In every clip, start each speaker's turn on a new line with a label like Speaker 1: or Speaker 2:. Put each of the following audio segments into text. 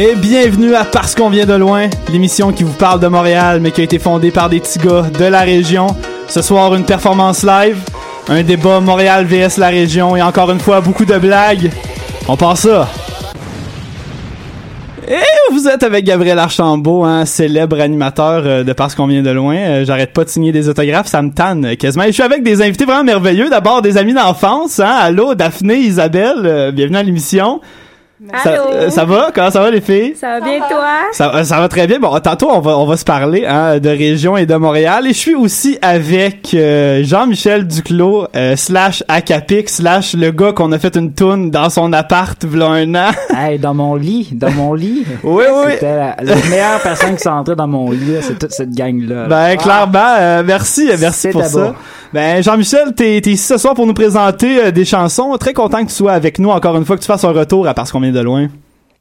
Speaker 1: Et bienvenue à Parce qu'on vient de loin, l'émission qui vous parle de Montréal, mais qui a été fondée par des petits gars de la région. Ce soir, une performance live, un débat Montréal vs la région, et encore une fois, beaucoup de blagues. On pense ça. Et vous êtes avec Gabriel Archambault, un célèbre animateur euh, de Parce qu'on vient de loin. Euh, J'arrête pas de signer des autographes, ça me tanne euh, quasiment. Et je suis avec des invités vraiment merveilleux. D'abord, des amis d'enfance. Hein? Allô, Daphné, Isabelle, bienvenue à l'émission. Ça,
Speaker 2: Allô?
Speaker 1: euh, ça va? Comment ça va les filles?
Speaker 2: Ça va bien toi?
Speaker 1: Ça, euh, ça va très bien. Bon, tantôt, on va, on va se parler hein, de région et de Montréal. Et je suis aussi avec euh, Jean-Michel Duclos, euh, slash Acapic, slash le gars qu'on a fait une toune dans son appart v'là un an.
Speaker 3: Hey, dans mon lit, dans mon lit.
Speaker 1: Oui, oui.
Speaker 3: C'était la, la meilleure personne qui s'est entrée dans mon lit, là, c'est toute cette gang-là.
Speaker 1: Ben, clairement, euh, merci, merci
Speaker 3: C'est
Speaker 1: pour ça. Ben, Jean-Michel, t'es t'es ici ce soir pour nous présenter euh, des chansons. Très content que tu sois avec nous encore une fois, que tu fasses un retour à Parce qu'on de loin.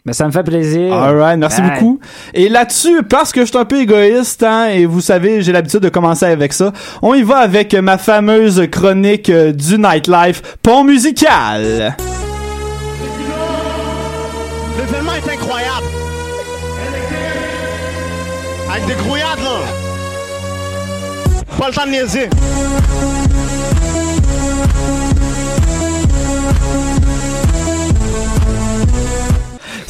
Speaker 3: Ben, ça me fait plaisir.
Speaker 1: Alright, merci beaucoup. Et là-dessus, parce que je suis un peu égoïste, hein, et vous savez, j'ai l'habitude de commencer avec ça, on y va avec ma fameuse chronique euh, du nightlife, pont musical.
Speaker 4: L'événement est incroyable. Avec des grouillades, là. Pas le temps de niaiser.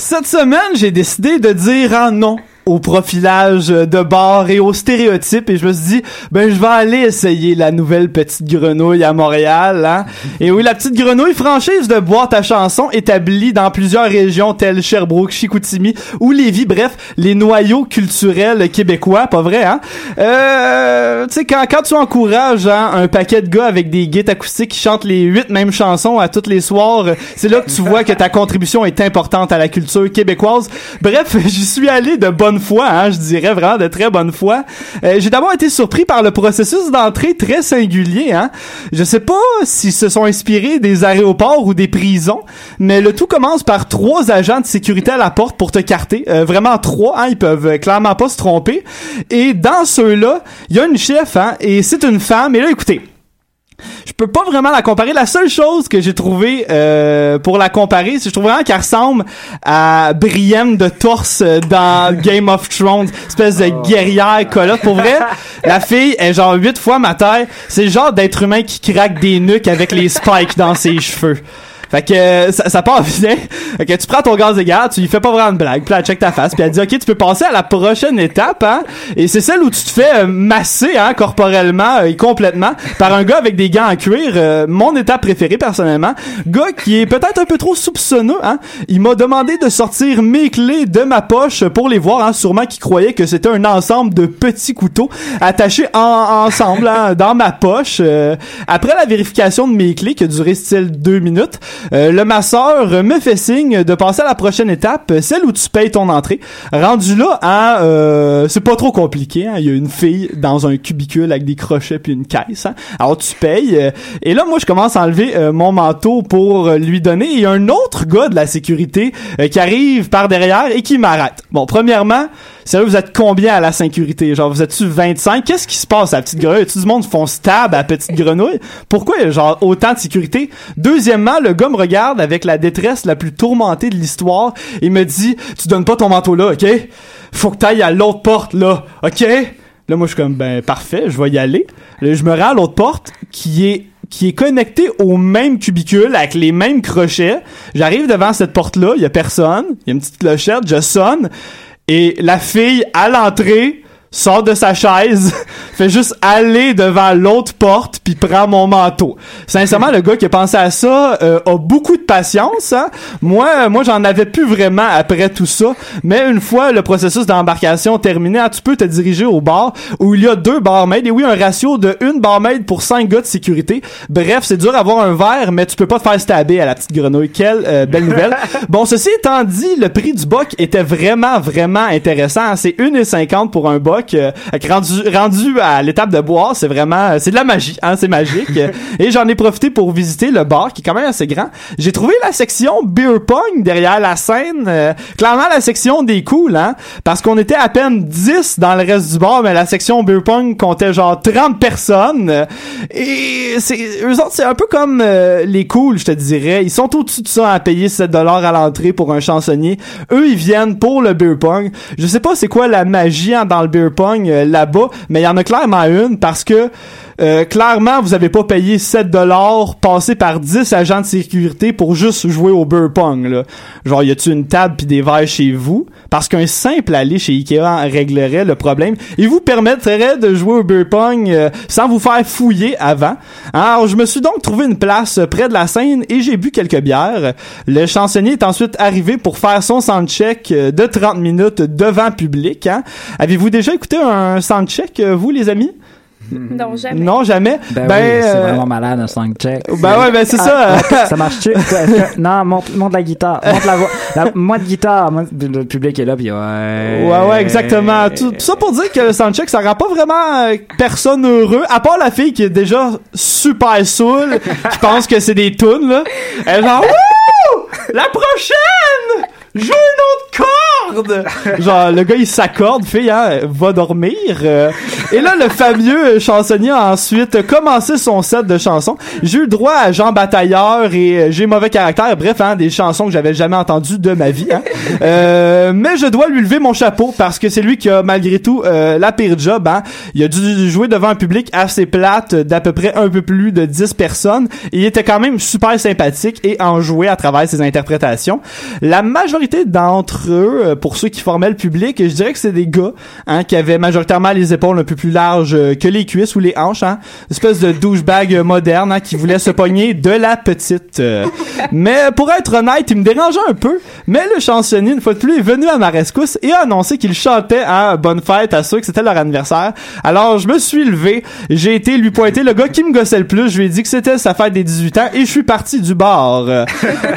Speaker 1: Cette semaine, j'ai décidé de dire un non au profilage de bar et aux stéréotypes. Et je me suis dit ben je vais aller essayer la nouvelle petite grenouille à Montréal hein. et oui la petite grenouille franchise de boîte à chansons établie dans plusieurs régions telles Sherbrooke, Chicoutimi ou Lévis. Bref les noyaux culturels québécois pas vrai hein? Euh, tu sais quand quand tu encourages hein, un paquet de gars avec des guides acoustiques qui chantent les huit mêmes chansons à tous les soirs c'est là que tu vois que ta contribution est importante à la culture québécoise. Bref j'y suis allé de bonne foi hein, je dirais vraiment de très bonne foi. Euh, j'ai d'abord été surpris par le processus d'entrée très singulier hein. Je sais pas s'ils se sont inspirés des aéroports ou des prisons mais le tout commence par trois agents de sécurité à la porte pour te carter. Euh, vraiment trois hein, ils peuvent clairement pas se tromper. Et dans ceux-là il y a une chef hein et c'est une femme. Et là écoutez je peux pas vraiment la comparer. La seule chose que j'ai trouvé euh, pour la comparer, c'est que je trouve vraiment qu'elle ressemble à Brienne de Torse dans Game of Thrones, espèce de guerrière colotte. Pour vrai, la fille est genre huit fois ma taille. C'est le genre d'être humain qui craque des nuques avec les spikes dans ses cheveux. Fait que euh, ça, ça part bien. Fait que tu prends ton gaz égal, tu lui fais pas vraiment de blague, puis elle check ta face, puis elle dit OK, tu peux passer à la prochaine étape hein. Et c'est celle où tu te fais euh, masser hein, corporellement euh, et complètement par un gars avec des gants en cuir, mon étape préférée personnellement, gars qui est peut-être un peu trop soupçonneux hein. Il m'a demandé de sortir mes clés de ma poche pour les voir hein, sûrement qu'il croyait que c'était un ensemble de petits couteaux attachés en- ensemble hein, dans ma poche. Après la vérification de mes clés qui a duré style deux minutes, euh, le masseur me fait signe de passer à la prochaine étape, celle où tu payes ton entrée. Rendu là, hein, euh, c'est pas trop compliqué. hein. Il y a une fille dans un cubicule avec des crochets puis une caisse. hein. Alors tu payes. euh, et là, moi, je commence à enlever euh, mon manteau pour lui donner. Il y a un autre gars de la sécurité qui arrive par derrière et qui m'arrête. Bon, premièrement, Sérieux, vous êtes combien à la sécurité? Genre, vous êtes-tu 25? Qu'est-ce qui se passe à la petite grenouille? Tout le monde font stab à petite grenouille? Pourquoi, genre, autant de sécurité? Deuxièmement, le gars me regarde avec la détresse la plus tourmentée de l'histoire et me dit, tu donnes pas ton manteau là, ok? Faut que t'ailles à l'autre porte, là, ok? Là, moi, je suis comme, ben, parfait, je vais y aller. Là, je me rends à l'autre porte qui est qui est connecté au même cubicule avec les mêmes crochets. J'arrive devant cette porte-là, il y a personne, il y a une petite clochette, je sonne et la fille à l'entrée sort de sa chaise, fait juste aller devant l'autre porte puis prend mon manteau. Sincèrement, le gars qui a pensé à ça euh, a beaucoup de patience. Hein? Moi, moi, j'en avais plus vraiment après tout ça. Mais une fois le processus d'embarcation terminé, hein, tu peux te diriger au bar où il y a deux barmaids et oui, un ratio de une barmaid pour cinq gars de sécurité. Bref, c'est dur d'avoir un verre, mais tu peux pas te faire stabber à la petite grenouille. Quelle euh, belle nouvelle. bon, ceci étant dit, le prix du boc était vraiment, vraiment intéressant. C'est 1,50 pour un boc. Euh, rendu, rendu à l'étape de boire, c'est vraiment, c'est de la magie, hein, c'est magique. et j'en ai profité pour visiter le bar qui est quand même assez grand. J'ai trouvé la section beer pong derrière la scène, euh, clairement la section des cools, hein, parce qu'on était à peine 10 dans le reste du bar, mais la section beer pong comptait genre 30 personnes. Et c'est, eux autres, c'est un peu comme euh, les cools, je te dirais. Ils sont au-dessus de ça à payer 7 dollars à l'entrée pour un chansonnier. Eux, ils viennent pour le beer pong. Je sais pas c'est quoi la magie hein, dans le beer euh, là-bas, mais il y en a clairement une parce que euh, clairement, vous avez pas payé 7 dollars passé par 10 agents de sécurité pour juste jouer au beer pong là. Genre y a-tu une table puis des verres chez vous? Parce qu'un simple aller chez Ikea réglerait le problème et vous permettrait de jouer au beer pong euh, sans vous faire fouiller avant. Alors, je me suis donc trouvé une place près de la scène et j'ai bu quelques bières. Le chansonnier est ensuite arrivé pour faire son soundcheck euh, de 30 minutes devant public. Hein. Avez-vous déjà écouté un soundcheck, vous les amis?
Speaker 2: Non, jamais.
Speaker 1: Non, jamais.
Speaker 3: Ben,
Speaker 1: Ben,
Speaker 3: oui, c'est
Speaker 1: euh,
Speaker 3: vraiment malade un song check.
Speaker 1: Ben ouais, ben c'est
Speaker 3: Ah,
Speaker 1: ça.
Speaker 3: ça marche-tu? non, monte, monte la guitare. Monte la voix. La- moi de guitare. Moi, le public est là, puis ouais.
Speaker 1: Ouais, ouais, exactement. Tout, tout ça pour dire que le soundcheck, ça rend pas vraiment euh, personne heureux, à part la fille qui est déjà super saoule, qui pense que c'est des tunes, là. Elle est genre, Wouh! La prochaine! Joue une autre corde! Genre, le gars, il s'accorde, fille, hein, va dormir. euh. et là, le fameux chansonnier a ensuite commencé son set de chansons. J'ai eu le droit à Jean Batailleur et euh, J'ai mauvais caractère. Bref, hein, des chansons que j'avais jamais entendues de ma vie. Hein. Euh, mais je dois lui lever mon chapeau parce que c'est lui qui a malgré tout euh, la pire job. Hein. Il a dû jouer devant un public assez plate d'à peu près un peu plus de 10 personnes. Il était quand même super sympathique et enjoué à travers ses interprétations. La majorité d'entre eux, euh, pour ceux qui formaient le public, je dirais que c'est des gars hein, qui avaient majoritairement les épaules un peu plus larges euh, que les cuisses ou les hanches. Hein. Une espèce de douchebag euh, moderne hein, qui voulait se pogner de la petite. Mais pour être honnête, il me dérangeait un peu. Mais le chansonnier, une fois de plus, est venu à ma rescousse et a annoncé qu'il chantait à Bonne Fête à ceux que c'était leur anniversaire. Alors, je me suis levé, j'ai été lui pointer le gars qui me gossait le plus, je lui ai dit que c'était sa fête des 18 ans et je suis parti du bar.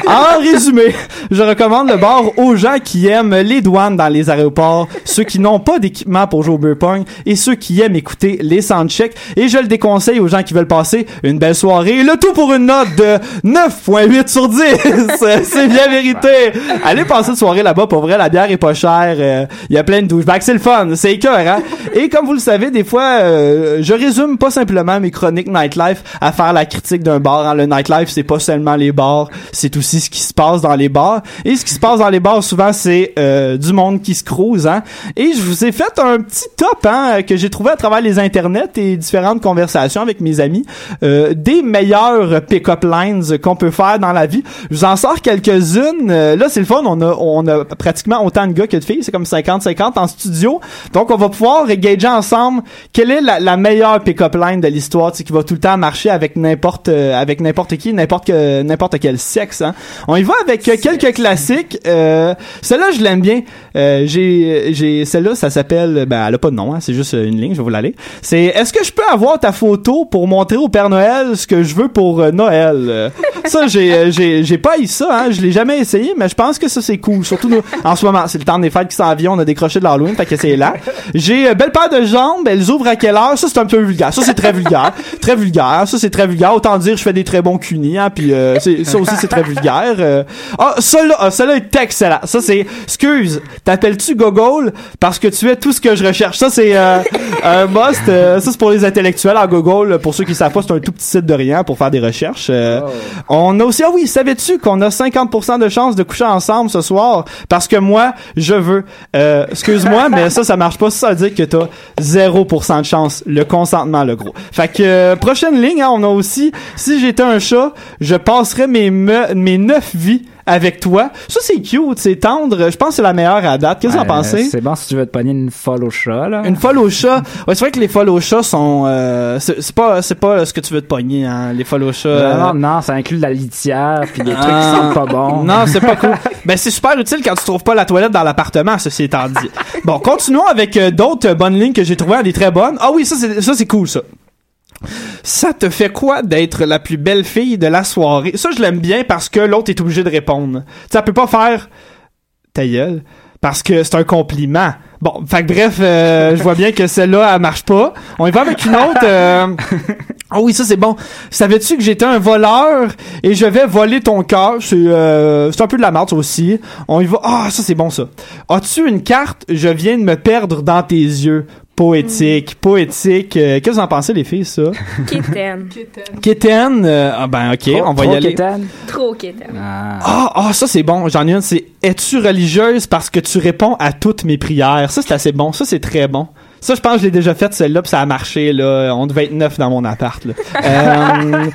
Speaker 1: En résumé, je recommande le bar aux gens qui aiment les douanes dans les aéroports, ceux qui n'ont pas d'équipement pour jouer au beer pong et ceux qui aiment écouter les soundchecks et je le déconseille aux gens qui veulent passer une belle soirée, le tout pour une note de 9.8 sur 10. c'est bien vérité. Allez passer une soirée là-bas, pour vrai, la bière est pas chère, euh, il y a plein de douchebags, c'est le fun, c'est cœur hein? Et comme vous le savez, des fois, euh, je résume pas simplement mes chroniques nightlife à faire la critique d'un bar. hein. Le nightlife, c'est pas seulement les bars, c'est aussi ce qui se passe dans les bars. Et ce qui se passe dans les bars, souvent, c'est euh, du monde qui se crouse, hein. Et je vous ai fait un petit top, hein, que j'ai trouvé à travers les internets et différentes conversations avec mes amis, euh, des meilleures pick-up lines qu'on peut faire dans la vie. Je vous en sors quelques-unes. Euh, là, c'est le fun. On a, on a pratiquement autant de gars que de filles. C'est comme 50-50 en studio. Donc, on va pouvoir gager ensemble quelle est la, la meilleure pick-up line de l'histoire, tu sais, qui va tout le temps marcher avec n'importe, euh, avec n'importe qui, n'importe que, n'importe quel sexe, hein. On y va avec euh, quelques classiques. Euh, celle-là, je l'aime bien. Euh, j'ai, j'ai, celle-là, ça s'appelle, ben, elle a pas de nom, hein, c'est juste une ligne, je vais vous l'aller. C'est, est-ce que je peux avoir ta photo pour montrer au Père Noël ce que je veux pour Noël? Ça, j'ai, j'ai, j'ai pas eu ça, hein, je l'ai jamais essayé, mais je pense que ça, c'est cool. Surtout, nous, en ce moment, c'est le temps des fêtes qui s'en vient, on a décroché de l'Halloween, fait que c'est là. J'ai euh, belle paire de jambes, elles ouvrent à quelle heure? Ça, c'est un peu vulgaire. Ça, c'est très vulgaire. Très vulgaire. Ça, c'est très vulgaire. Autant dire, je fais des très bons cunis, hein, puis euh, ça aussi, c'est très vulgaire. Euh, Ah, celui-là, ah, celui-là est excellent. Ça, c'est, excuse, t'appelles-tu Gogol? Parce que tu es tout ce que je recherche. Ça, c'est euh, un must. euh, ça, c'est pour les intellectuels en Gogol. Pour ceux qui savent pas, c'est un tout petit site de rien pour faire des recherches. Euh, On a aussi, ah savais-tu qu'on a 50% de chances de coucher ensemble ce soir? Parce que moi, je veux. Euh, excuse-moi, mais ça, ça marche pas. Ça veut dire que t'as 0% de chance. Le consentement, le gros. Fait que, euh, prochaine ligne, hein, on a aussi, si j'étais un chat, je passerais mes, me- mes 9 vies avec toi. Ça, c'est cute, c'est tendre. Je pense que c'est la meilleure à date. Qu'est-ce que vous en
Speaker 3: Euh,
Speaker 1: pensez?
Speaker 3: C'est bon si tu veux te pogner une folle au chat, là.
Speaker 1: Une folle au chat? Ouais, c'est vrai que les folles au chat sont, euh, c'est pas, c'est pas ce que tu veux te pogner, hein, les folles au chat. euh.
Speaker 3: Vraiment, non, ça inclut de la litière puis des trucs qui
Speaker 1: Ah.
Speaker 3: sentent pas bon.
Speaker 1: Non, c'est pas cool. ben, c'est super utile quand tu trouves pas la toilette dans l'appartement, ceci étant dit. Bon, continuons avec euh, d'autres euh, bonnes lignes que j'ai trouvées, des très bonnes. Ah oui, ça, c'est, ça, c'est cool, ça. Ça te fait quoi d'être la plus belle fille de la soirée? Ça, je l'aime bien parce que l'autre est obligé de répondre. Elle peut pas faire ta gueule parce que c'est un compliment. Bon, fait que bref, euh, je vois bien que celle-là, elle marche pas. On y va avec une autre. euh, Ah oui, ça c'est bon. Savais-tu que j'étais un voleur et je vais voler ton cœur? C'est euh, un peu de la merde ça aussi. On y va. Ah, ça c'est bon ça. As-tu une carte? Je viens de me perdre dans tes yeux. Poétique, poétique. Euh, Qu'est-ce que vous en pensez les filles ça?
Speaker 5: Kitten.
Speaker 1: Kitten, euh, ah ben ok,
Speaker 3: Trop-
Speaker 1: on va y aller.
Speaker 3: quétaine.
Speaker 5: Trop kitten.
Speaker 3: Ah.
Speaker 1: Ah, ah, ça c'est bon. J'en ai une, c'est Es-tu religieuse parce que tu réponds à toutes mes prières? Ça c'est assez bon. Ça c'est très bon. Ça, je pense que je l'ai déjà fait celle-là, puis ça a marché, là. On devait être neuf dans mon appart, là. Euh,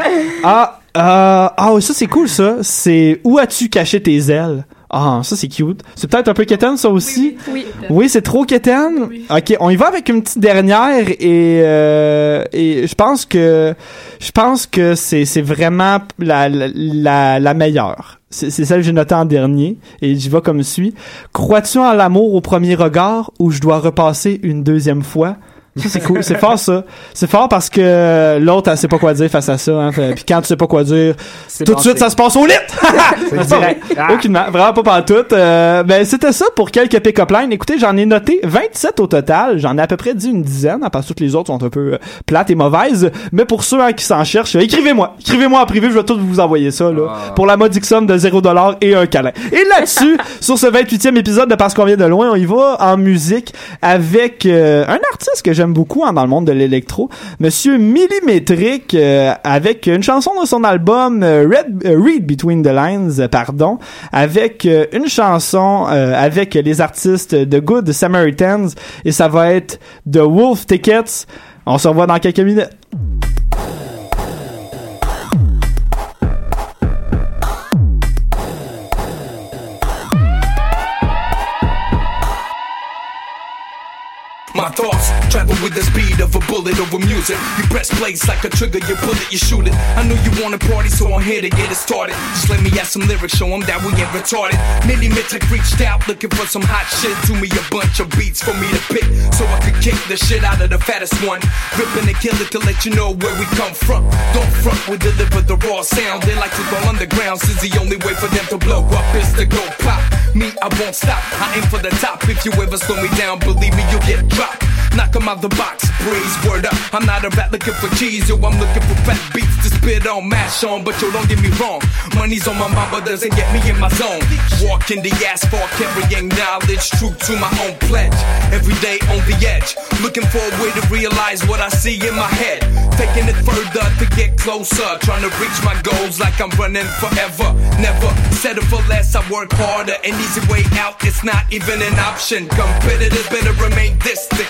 Speaker 1: ah, euh, ah, oui, ça c'est cool, ça. C'est Où as-tu caché tes ailes? Ah, ça c'est cute. C'est peut-être un peu quétaine, ça aussi?
Speaker 5: Oui.
Speaker 1: Oui, c'est trop quétaine? Ok, on y va avec une petite dernière et euh, et je pense que je pense que c'est c'est vraiment la la la, meilleure. C'est c'est celle que j'ai notée en dernier et j'y vais comme suit. Crois-tu en l'amour au premier regard ou je dois repasser une deuxième fois? Ça c'est cool, c'est fort ça. C'est fort parce que l'autre elle sait pas quoi dire face à ça. Hein. Puis quand tu sais pas quoi dire, tout de suite ça se passe au lit.
Speaker 3: C'est direct.
Speaker 1: vrai.
Speaker 3: Ah.
Speaker 1: Aucunement, vraiment pas pantoute. Euh, ben c'était ça pour quelques pick-up lines. Écoutez, j'en ai noté 27 au total. J'en ai à peu près dit une dizaine, hein, parce que toutes les autres sont un peu euh, plates et mauvaises. Mais pour ceux hein, qui s'en cherchent, euh, écrivez-moi. Écrivez-moi en privé, je vais tout vous envoyer ça là,
Speaker 3: Ah.
Speaker 1: pour la modique somme de 0$ et un câlin. Et là-dessus, sur ce 28e épisode de Parce qu'on vient de loin, on y va en musique avec euh, un artiste que j'aime beaucoup hein, dans le monde de l'électro, Monsieur Millimétrique, euh, avec une chanson de son album euh, Red, euh, Read Between the Lines, pardon, avec une chanson avec les artistes de Good Samaritans, et ça va être The Wolf Tickets. On se revoit dans quelques minutes.
Speaker 6: Travel with the speed of a bullet over music. You press plays like a trigger, you pull it, you shoot it. I know you wanna party, so I'm here to get it started. Just let me add some lyrics, show 'em that we ain't retarded. Millimetric reached out looking for some hot shit. To me, a bunch of beats for me to pick, so I could kick the shit out of the fattest one. Ripping and kill it to let you know where we come from. Don't front, we deliver the raw sound. They like to go underground, since the only way for them to blow up is to go pop. Me, I won't stop. I aim for the top. If you ever slow me down, believe me, you'll get dropped. Knock 'em out the box, breeze, word up. I'm not a rat looking for cheese, yo, I'm looking for fat beats to spit on, mash on. But yo, don't get me wrong, money's on my mind, but doesn't get me in my zone. Walking the asphalt, carrying knowledge, true to my own pledge. Every day on the edge, looking for a way to realize what I see in my head. Taking it further to get closer, trying to reach my goals like I'm running forever. Never settle for less, I work harder. An easy way out, it's not even an option. Competitors better remain distant.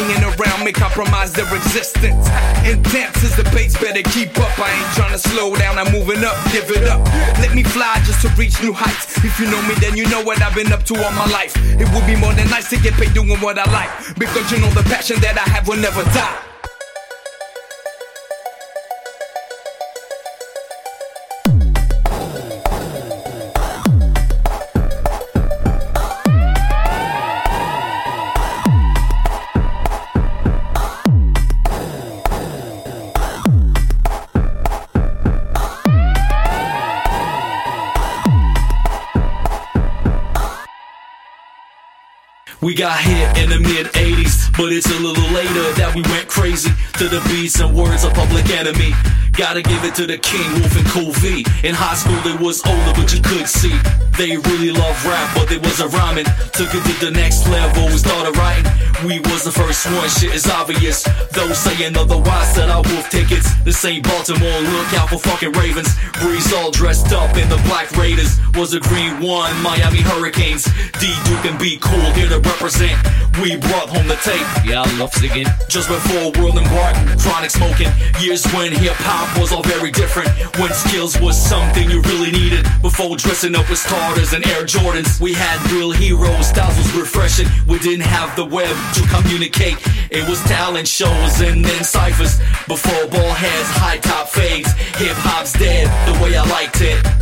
Speaker 6: Hanging around may compromise their existence. Intense as the pace, better keep up. I ain't trying to slow down, I'm moving up, give it up. Let me fly just to reach new heights. If you know me, then you know what I've been up to all my life. It would be more than nice to get paid doing what I like. Because you know the passion that I have will never die.
Speaker 7: We got hit in the mid 80s, but it's a little later that we went crazy to the beats and words of Public Enemy. Gotta give it to the King Wolf and Cool V. In high school, they was older, but you could see they really love rap, but they wasn't rhyming. Took it to the next level, we started writing. We was the first one, shit is obvious. Those saying otherwise said our wolf tickets. This ain't Baltimore, look out for fucking Ravens. Breeze all dressed up in the Black Raiders. Was a green one, Miami Hurricanes. D Duke and B Cool here to represent. We brought home the tape. Yeah, I love singing. Just before World and embarked, chronic smoking. Years when hip hop was all very different. When skills was something you really needed. Before dressing up with starters and Air Jordans. We had real heroes, styles was refreshing. We didn't have the web to communicate. It was talent shows and then ciphers. Before ball heads, high top fades. Hip hop's dead the way I liked it.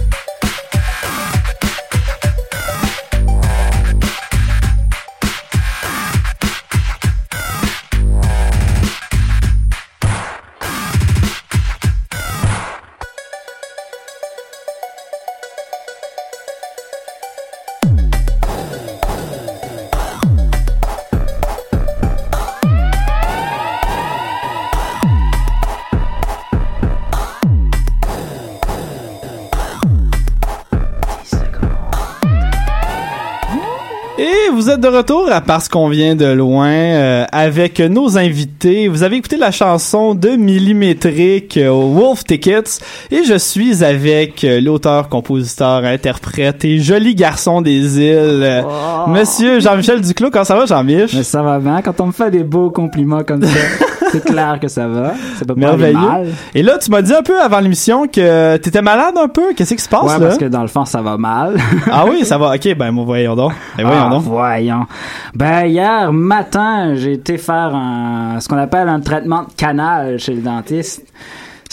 Speaker 1: Êtes de retour à Parce qu'on vient de loin euh, avec nos invités. Vous avez écouté la chanson de Millimétrique euh, Wolf Tickets et je suis avec euh, l'auteur, compositeur, interprète et joli garçon des îles, euh, Monsieur Jean-Michel Duclos. Comment ça va, Jean-Mich?
Speaker 3: Mais ça va bien. Quand on me fait des beaux compliments comme ça, c'est clair que ça va. Ça peut pas aller mal.
Speaker 1: Et là, tu m'as dit un peu avant l'émission que t'étais malade un peu. Qu'est-ce qui se passe
Speaker 3: Ouais,
Speaker 1: là?
Speaker 3: parce que dans le fond, ça va mal.
Speaker 1: Ah oui, ça va. Ok, ben voyons donc. Ben, voyons
Speaker 3: Ah,
Speaker 1: donc.
Speaker 3: Voyons. Ben, hier matin, j'ai été faire un, ce qu'on appelle un traitement de canal chez le dentiste.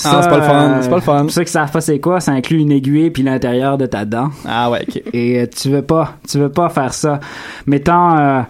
Speaker 1: Ah, c'est pas le fun, c'est pas le fun.
Speaker 3: Pour ceux qui savent pas c'est quoi, ça inclut une aiguille puis l'intérieur de ta dent.
Speaker 1: Ah ouais, ok.
Speaker 3: Et euh, tu veux pas, tu veux pas faire ça. Mettons, euh,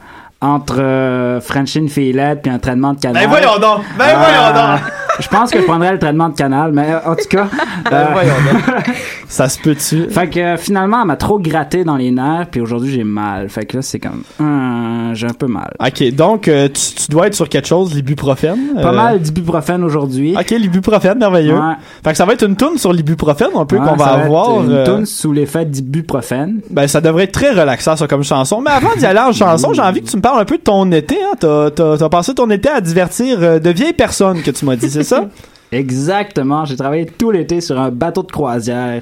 Speaker 3: entre euh, French une fillette puis un traitement de canal.
Speaker 1: Ben voyons donc. Ben
Speaker 3: Euh,
Speaker 1: voyons donc.
Speaker 3: Je pense que je prendrais le traitement de canal, mais euh, en tout cas.
Speaker 1: Ben
Speaker 3: euh.
Speaker 1: Ça se peut-tu?
Speaker 3: fait que euh, finalement, elle m'a trop gratté dans les nerfs, puis aujourd'hui j'ai mal. Fait que là, c'est comme, hum, j'ai un peu mal.
Speaker 1: Ok, donc euh, tu, tu dois être sur quelque chose, l'ibuprofène.
Speaker 3: Pas
Speaker 1: euh,
Speaker 3: mal d'ibuprofène aujourd'hui.
Speaker 1: Ok, l'ibuprofène, merveilleux.
Speaker 3: Ouais.
Speaker 1: Fait que ça va être une tourne sur l'ibuprofène un peu
Speaker 3: Ouais,
Speaker 1: qu'on va
Speaker 3: être
Speaker 1: avoir.
Speaker 3: Une
Speaker 1: euh,
Speaker 3: toune sous l'effet d'ibuprofène.
Speaker 1: ben ça devrait être très relaxant ça comme chanson. Mais avant d'y aller en chanson, j'ai envie que tu me parles un peu de ton été. Hein? T'as, t'as, t'as passé ton été à divertir de vieilles personnes que tu m'as dit, c'est ça?
Speaker 3: Exactement. J'ai travaillé tout l'été sur un bateau de croisière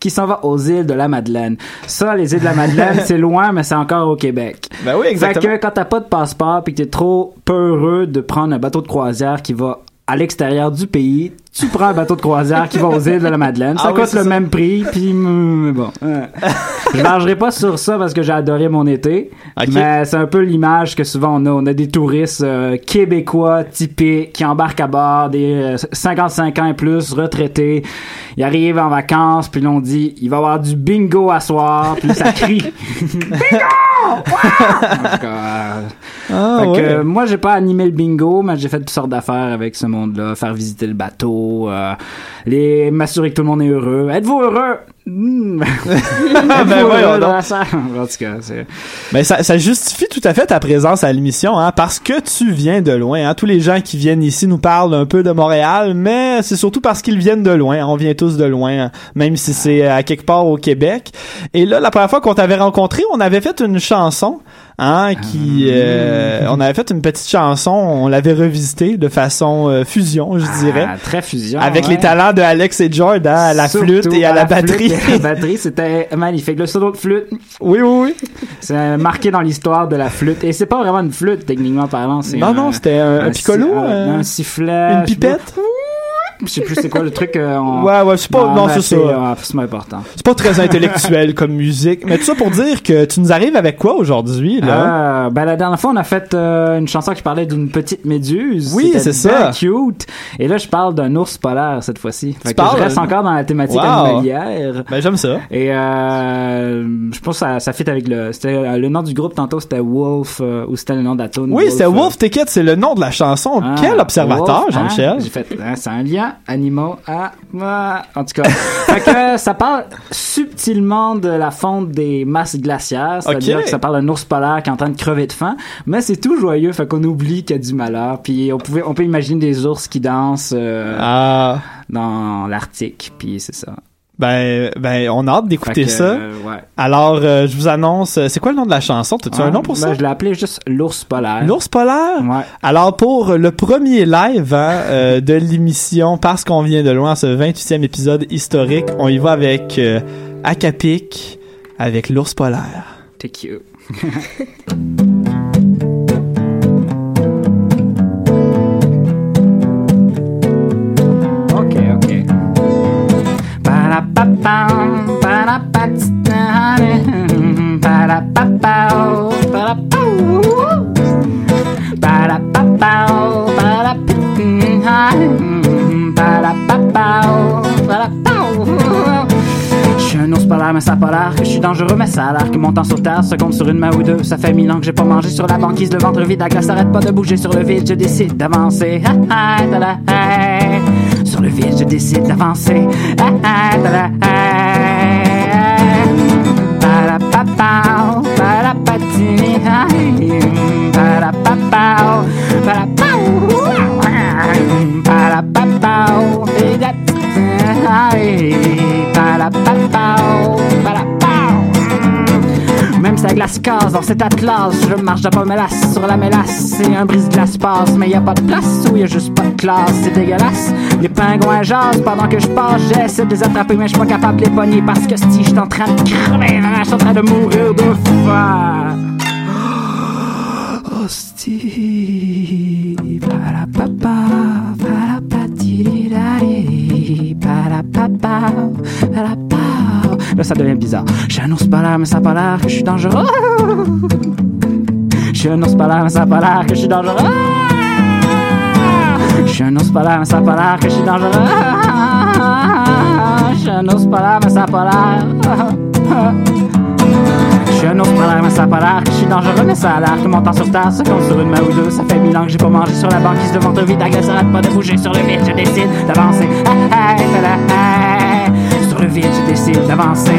Speaker 3: qui s'en va aux îles de la Madeleine. Ça, les îles de la Madeleine, c'est loin, mais c'est encore au Québec.
Speaker 1: Ben oui,
Speaker 3: Fait que quand t'as pas de passeport puis que t'es trop peu heureux de prendre un bateau de croisière qui va à l'extérieur du pays, tu prends un bateau de croisière qui va aux îles de la Madeleine. Ça
Speaker 1: Ah
Speaker 3: coûte le
Speaker 1: ça.
Speaker 3: même prix, puis bon. euh, je margerai pas sur ça parce que j'ai adoré mon été, mais c'est un peu l'image que souvent on a. On a des touristes euh, québécois typés qui embarquent à bord, des euh, 55 ans et plus, retraités. Ils arrivent en vacances, puis l'on dit, il va y avoir du bingo à soir, puis ça crie. Euh,
Speaker 1: Ah,
Speaker 3: fait que, euh, moi, j'ai pas animé le bingo, mais j'ai fait toutes sortes d'affaires avec ce monde-là. Faire visiter le bateau, euh, les m'assurer que tout le monde est heureux. Êtes-vous heureux? Hmm.
Speaker 1: Ben,
Speaker 3: dans? En tout cas.
Speaker 1: Mais ça, ça justifie tout à fait ta présence à l'émission, hein, parce que tu viens de loin. Hein. Tous les gens qui viennent ici nous parlent un peu de Montréal, mais c'est surtout parce qu'ils viennent de loin. On vient tous de loin, hein, même si c'est à quelque part au Québec. Et là, la première fois qu'on t'avait rencontré, on avait fait une chanson, hein, qui, euh, on avait fait une petite chanson, on l'avait revisitée de façon euh, fusion, je dirais.
Speaker 3: Ah, très fusion.
Speaker 1: Avec
Speaker 3: ouais.
Speaker 1: les talents de Alex et Jordan à la
Speaker 3: Surtout
Speaker 1: flûte et à, la,
Speaker 3: flûte
Speaker 1: batterie.
Speaker 3: et la batterie, c'était magnifique. Le solo de flûte,
Speaker 1: oui, oui, oui.
Speaker 3: c'est marqué dans l'histoire de la flûte. Et c'est pas vraiment une flûte, techniquement parlant.
Speaker 1: Non,
Speaker 3: un-
Speaker 1: non, c'était un, un
Speaker 3: si-
Speaker 1: piccolo,
Speaker 3: un,
Speaker 1: euh,
Speaker 3: un sifflet.
Speaker 1: une pipette.
Speaker 3: Je sais plus c'est quoi le truc. euh, on-
Speaker 1: Ouais, ouais, c'est pas, non, c'est ça.
Speaker 3: euh, C'est important.
Speaker 1: C'est pas très intellectuel comme musique. Mais tout ça pour dire que tu nous arrives avec quoi aujourd'hui, là?
Speaker 3: Euh, ben la dernière fois on a fait euh, une chanson qui parlait d'une petite méduse.
Speaker 1: Oui, c'est ça.
Speaker 3: cute. Et là je parle d'un ours polaire cette fois-ci. Que
Speaker 1: parles-
Speaker 3: je reste encore dans la thématique
Speaker 1: Wow.
Speaker 3: animalière.
Speaker 1: Ben, j'aime ça.
Speaker 3: Et euh, je pense que ça, ça fit avec le c'était le nom du groupe tantôt c'était Wolf ou c'était le nom d'Atone.
Speaker 1: Oui, c'était Wolf Ticket, c'est le nom de la chanson.
Speaker 3: ah,
Speaker 1: Quel observateur,
Speaker 3: hein?
Speaker 1: Jean-Michel.
Speaker 3: J'ai fait, hein, c'est un lien animaux à, à- en tout cas. fait que ça parle subtilement de la fonte des masses glaciaires, c'est-à-dire que ça parle d'un ours polaire qui est en train de crever de faim, mais c'est tout joyeux, fait qu'on oublie qu'il y a du malheur, puis on pouvait, on peut imaginer des ours qui dansent euh,
Speaker 1: Ah,
Speaker 3: dans l'Arctique, puis c'est ça.
Speaker 1: Ben, ben, on a hâte d'écouter ça.
Speaker 3: euh, ouais.
Speaker 1: Alors, euh, je vous annonce, euh, c'est quoi le nom de la chanson? T'as-tu un nom pour
Speaker 3: Ben,
Speaker 1: ça?
Speaker 3: Je l'ai appelé juste l'ours polaire.
Speaker 1: L'ours polaire?
Speaker 3: Ouais.
Speaker 1: Alors pour le premier live hein, euh, de l'émission parce qu'on vient de loin ce 28e épisode historique, on y va avec Acapic avec l'ours polaire.
Speaker 3: T'es cute. ba da ba ba suis un ours polaire, mais ça l'air que je suis dangereux, mais ça a l'air que mon temps sur terre se compte sur une main ou deux. Ça fait mille ans que j'ai pas mangé sur la banquise, le ventre vide, la glace arrête pas de bouger sur le vide, je décide d'avancer. Sur le vide, je décide d'avancer. Même si la glace casse dans cet atlas, je marche de pas mélasse sur la mélasse. C'est un brise-glace passe, mais y a pas de place ou y a juste pas de classe. C'est dégueulasse. Les pingouins jasent pendant que je passe. J'essaie de les attraper, mais je suis pas capable de les pogner parce que si je suis en train de crever, je suis en train de mourir de faim. Hostie, Là, ça devient bizarre. Un ours polaire, mais ça pas que je suis dangereux. Un ours polaire, mais ça pas que je suis dangereux. Un ours polaire, mais ça pas que je suis dangereux. Un ours polaire, mais ça pas. Un ours polaire, mais ça a pas l'air que je suis dangereux, mais ça a l'air que mon temps sur terre se compte sur une main ou deux. Ça fait mille ans que j'ai pas mangé sur la banquise de ventre vide, la arrête pas de bouger sur le vide, je décide d'avancer. Ah, ah, ah. Sur le vide, je décide d'avancer.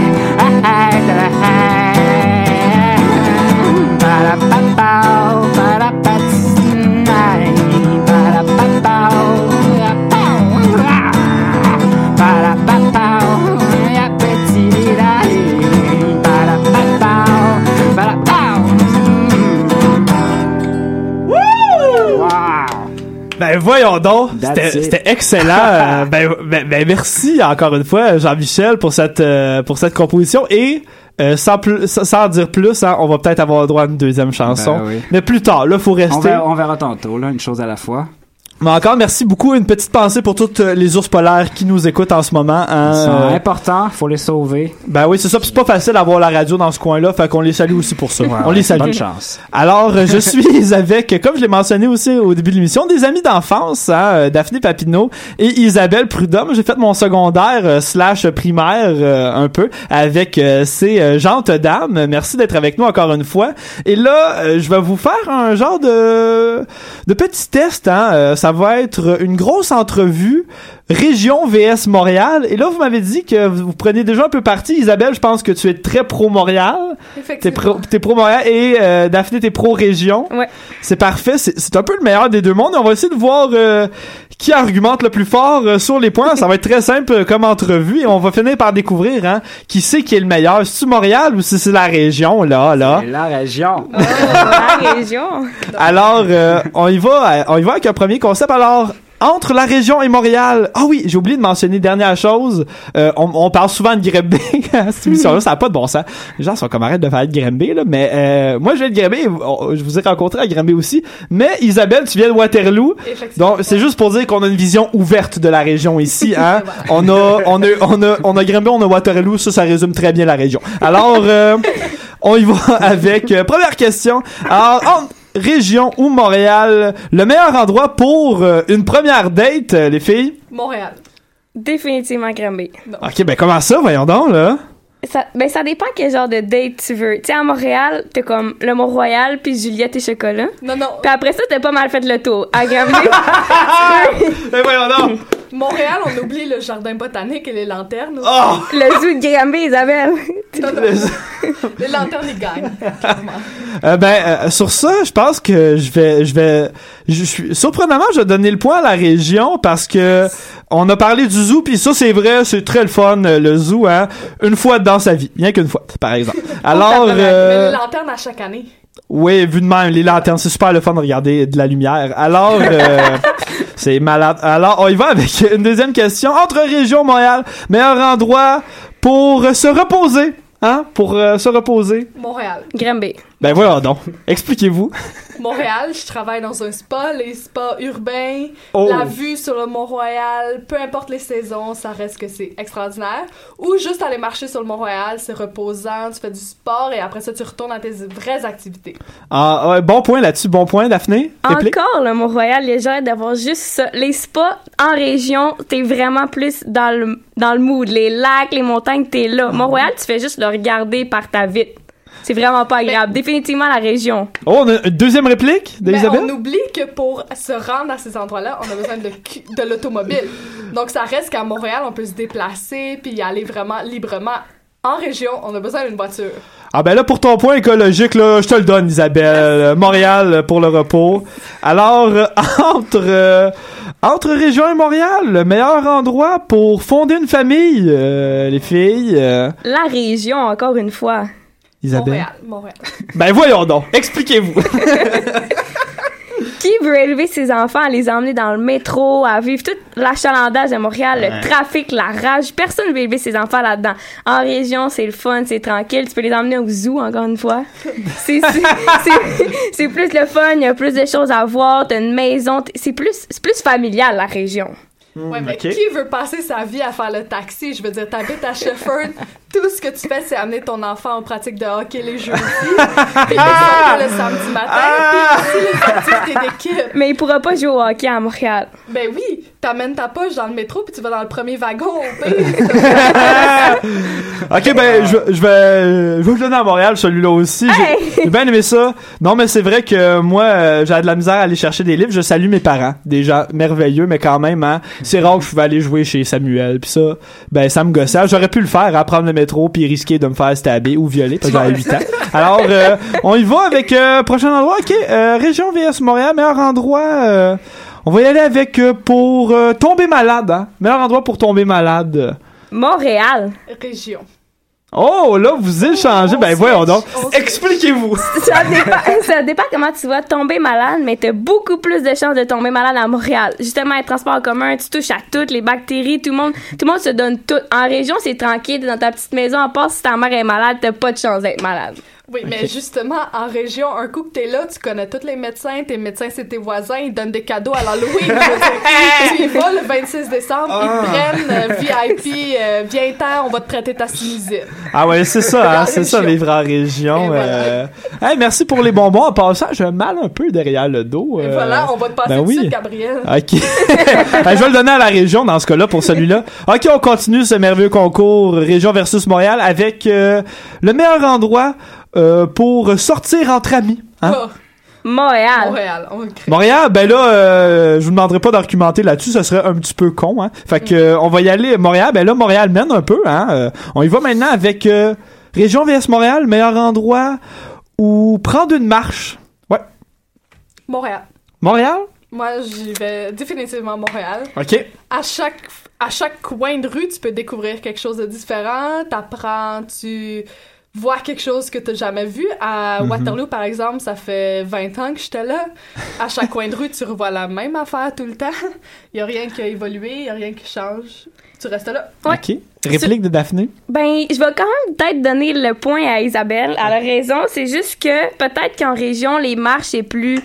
Speaker 1: Ben voyons donc, c'était
Speaker 3: it.
Speaker 1: c'était excellent. Euh, ben, ben, ben, merci encore une fois Jean-Michel pour cette euh, pour cette composition et euh, sans plus sans, dire plus, hein, on va peut-être avoir le droit à une deuxième chanson,
Speaker 3: Ben oui.
Speaker 1: mais plus tard. Là, faut
Speaker 3: On
Speaker 1: rester.
Speaker 3: verra, on verra tantôt, là, une chose à la fois.
Speaker 1: Mais encore merci beaucoup, une petite pensée pour toutes euh, les ours polaires qui nous écoutent en ce moment. hein.
Speaker 3: Ils sont
Speaker 1: Euh,
Speaker 3: importants, faut les sauver.
Speaker 1: ben oui, c'est ça. Puis c'est pas facile d'avoir la radio dans ce coin-là, fait qu'on les salue aussi pour ça. on les salue.
Speaker 3: Bonne chance.
Speaker 1: Alors, euh, je suis avec, comme je l'ai mentionné aussi au début de l'émission, des amis d'enfance, hein, Daphné Papineau et Isabelle Prudhomme. J'ai fait mon secondaire euh, slash primaire euh, un peu avec euh, ces gentes dames. Merci d'être avec nous encore une fois. Et là, je vais vous faire un genre de de petit test. Hein. Ça va être une grosse entrevue région VS Montréal. Et là, vous m'avez dit que vous prenez déjà un peu parti. Isabelle, je pense que tu es très pro Montréal. T'es
Speaker 2: Effectivement.
Speaker 1: pro, t'es pro Montréal et euh, Daphné t'es pro région.
Speaker 2: Ouais.
Speaker 1: C'est parfait. C'est, c'est un peu le meilleur des deux mondes. Et on va essayer de voir euh, qui argumente le plus fort euh, sur les points. Ça va être très simple euh, comme entrevue et on va finir par découvrir hein, qui c'est qui est le meilleur. C'est-tu Montréal ou si c'est la région là là?
Speaker 3: C'est la région.
Speaker 2: Oh, la région.
Speaker 1: Alors euh, on y va. euh, On y va avec un premier concept. Alors entre la région et Montréal. Ah oui, j'ai oublié de mentionner dernière chose. Euh, on, on parle souvent de Grimby à cette émission-là. Ça n'a pas de bon sens. Les gens sont comme arrête de faire de Grimby, là. Mais euh, moi, je viens de Grimby. On- Je vous ai rencontré à Grimby aussi. Mais Isabelle, tu viens de Waterloo. Donc, c'est juste pour dire qu'on a une vision ouverte de la région ici, hein. on a, on a, on a, on a Grimby, on a Waterloo. Ça, ça résume très bien la région. Alors, euh, on y va avec euh, première question. Alors, entre région ou Montréal, le meilleur endroit pour euh, une première date, euh, les filles?
Speaker 2: Montréal.
Speaker 5: Définitivement Granby.
Speaker 1: Ok, ben comment ça, voyons donc, là?
Speaker 5: Ça, ben, ça dépend quel genre de date tu veux. Tu sais, à Montréal, t'as comme le Mont-Royal, puis Juliette et Chocolat.
Speaker 2: Non, non.
Speaker 5: Puis après ça, t'as pas mal fait le tour. À Granby,
Speaker 1: Ben voyons donc!
Speaker 2: Montréal, on oublie le jardin botanique et les lanternes. aussi.
Speaker 1: Oh!
Speaker 5: le zoo de Granby, Isabelle.
Speaker 2: Non, non, les lanternes, ils gagnent. clairement.
Speaker 1: Euh, ben euh, sur ça, je pense que je vais je vais je suis surprenamment je vais donner le point à la région parce que on a parlé du zoo puis ça c'est vrai, c'est très le fun euh, le zoo hein, une fois dans sa vie, rien qu'une fois par exemple. Alors euh,
Speaker 2: Mais les lanternes à chaque année.
Speaker 1: oui, vu de même les lanternes, c'est super le fun de regarder de la lumière. Alors euh, c'est malade. Alors on y va avec une deuxième question entre région Montréal, meilleur endroit pour se reposer, hein, pour euh, se reposer.
Speaker 2: Montréal.
Speaker 5: Granby.
Speaker 1: Ben voilà donc. Expliquez-vous.
Speaker 2: Montréal, je travaille dans un spa, les spas urbains,
Speaker 1: Oh.
Speaker 2: la vue sur le Mont-Royal, peu importe les saisons, ça reste que c'est extraordinaire. Ou juste aller marcher sur le Mont-Royal, c'est reposant, tu fais du sport et après ça, tu retournes à tes vraies activités.
Speaker 1: Ah, ouais, bon point là-dessus. Bon point, Daphné. Réplique?
Speaker 5: Encore, le Mont-Royal, les gens d'avoir juste ça. Les spas en région, t'es vraiment plus dans le, dans le mood. Les lacs, les montagnes, t'es là. Mont-Royal, tu fais juste le regarder par ta vitre. C'est vraiment pas agréable. Définitivement la région.
Speaker 1: Oh, on a une deuxième réplique
Speaker 2: Mais
Speaker 1: d'Isabelle?
Speaker 2: on oublie que pour se rendre à ces endroits-là, on a besoin de, de l'automobile. Donc ça reste qu'à Montréal, on peut se déplacer puis y aller vraiment librement. En région, on a besoin d'une voiture.
Speaker 1: Ah ben là, pour ton point écologique, là, je te le donne, Isabelle. Montréal pour le repos. Alors, euh, entre, euh, entre Région et Montréal, le meilleur endroit pour fonder une famille, euh, les filles. euh,
Speaker 5: La région, encore une fois.
Speaker 1: Isabelle.
Speaker 2: Montréal, Montréal.
Speaker 1: Ben voyons donc, expliquez-vous.
Speaker 5: Qui veut élever ses enfants, à les emmener dans le métro, à vivre tout l'achalandage de Montréal, le trafic, la rage? Personne veut élever ses enfants là-dedans. En région, c'est le fun, c'est tranquille. Tu peux les emmener au zoo, encore une fois. C'est, plus le fun, il y a plus de choses à voir, t'as une maison. C'est plus, c'est plus familial, la région.
Speaker 2: Ouais, mais qui veut passer sa vie à faire le taxi? Je veux dire, t'habites à Shefford, tout ce que tu fais, c'est amener ton enfant aux pratiques de hockey les jeudis, puis le samedi matin, puis aussi les activités d'équipe.
Speaker 5: Mais il pourra pas jouer au hockey à Montréal.
Speaker 2: Ben oui, t'amènes ta poche dans le métro, puis tu vas dans le premier wagon,
Speaker 1: ok, ben je, je vais, je vais le donner à Montréal, celui-là aussi. J'ai-
Speaker 5: Hey!
Speaker 1: Bien aimé ça. Non, mais c'est vrai que moi, euh, j'ai de la misère à aller chercher des livres. Je salue mes parents, des gens merveilleux, mais quand même, hein, c'est rare que je pouvais aller jouer chez Samuel. Puis ça, ben ça me gossait. J'aurais pu le faire, hein, prendre le métro, puis risquer de me faire stabber ou violer, parce que j'avais 8 ans. Alors, euh, on y va avec euh, prochain endroit. Ok, euh, région VS Montréal, meilleur endroit. euh, on va y aller avec euh, pour euh, tomber malade. Hein? Meilleur endroit pour tomber malade.
Speaker 5: Montréal.
Speaker 2: Région.
Speaker 1: Oh, là, vous échangez.
Speaker 2: on
Speaker 1: Ben voyons donc. Expliquez-vous.
Speaker 5: Ça dépend, ça dépend comment tu vas tomber malade, mais t'as beaucoup plus de chances de tomber malade à Montréal. Justement, les transports en commun, tu touches à toutes les bactéries, tout le monde, tout le monde se donne tout. En région, c'est tranquille, dans ta petite maison, à part si ta mère est malade, t'as pas de chance d'être malade.
Speaker 2: Oui, mais justement, en région, un coup que t'es là, tu connais tous les médecins, tes médecins, c'est tes voisins, ils donnent des cadeaux à l'Halloween. Tu y vas le 26 décembre, ils prennent euh, VIP, euh, viens-t'en, on va te traiter ta sinusite.
Speaker 1: Ah ouais, c'est ça, hein, c'est ça, vivre en région.
Speaker 2: Voilà.
Speaker 1: euh. Hey, merci pour les bonbons. En passant, j'ai mal un peu derrière le dos.
Speaker 2: Et
Speaker 1: euh.
Speaker 2: voilà, on va te passer
Speaker 1: ben oui.
Speaker 2: Gabriel.
Speaker 1: Ok. Ben, je vais le donner à la région dans ce cas-là pour celui-là. Ok, on continue ce merveilleux concours région versus Montréal avec euh, le meilleur endroit euh, pour sortir entre amis. Hein?
Speaker 2: Oh,
Speaker 5: Montréal.
Speaker 2: Montréal, crée.
Speaker 1: Montréal, ben là, euh, je vous demanderai pas d'argumenter là-dessus, ça serait un petit peu con. Hein? Fait que euh, on va y aller. Montréal, ben là, Montréal mène un peu. Hein? Euh, on y va maintenant avec euh, région VS Montréal, meilleur endroit où prendre une marche. Ouais.
Speaker 2: Montréal.
Speaker 1: Montréal?
Speaker 2: Moi, j'y vais définitivement Montréal.
Speaker 1: OK.
Speaker 2: À chaque, à chaque coin de rue, tu peux découvrir quelque chose de différent. T'apprends, tu vois quelque chose que t'as jamais vu. À
Speaker 1: Mhm.
Speaker 2: Waterloo, par exemple, ça fait 20 ans que j'étais là. À chaque coin de rue, tu revois la même affaire tout le temps. Il y a rien qui a évolué, il y a rien qui change. Tu restes là.
Speaker 5: Ouais.
Speaker 1: OK. Réplique de Daphné?
Speaker 5: Ben, je vais quand même peut-être donner le point à Isabelle. Elle a raison. C'est juste que peut-être qu'en région, les marches, c'est plus.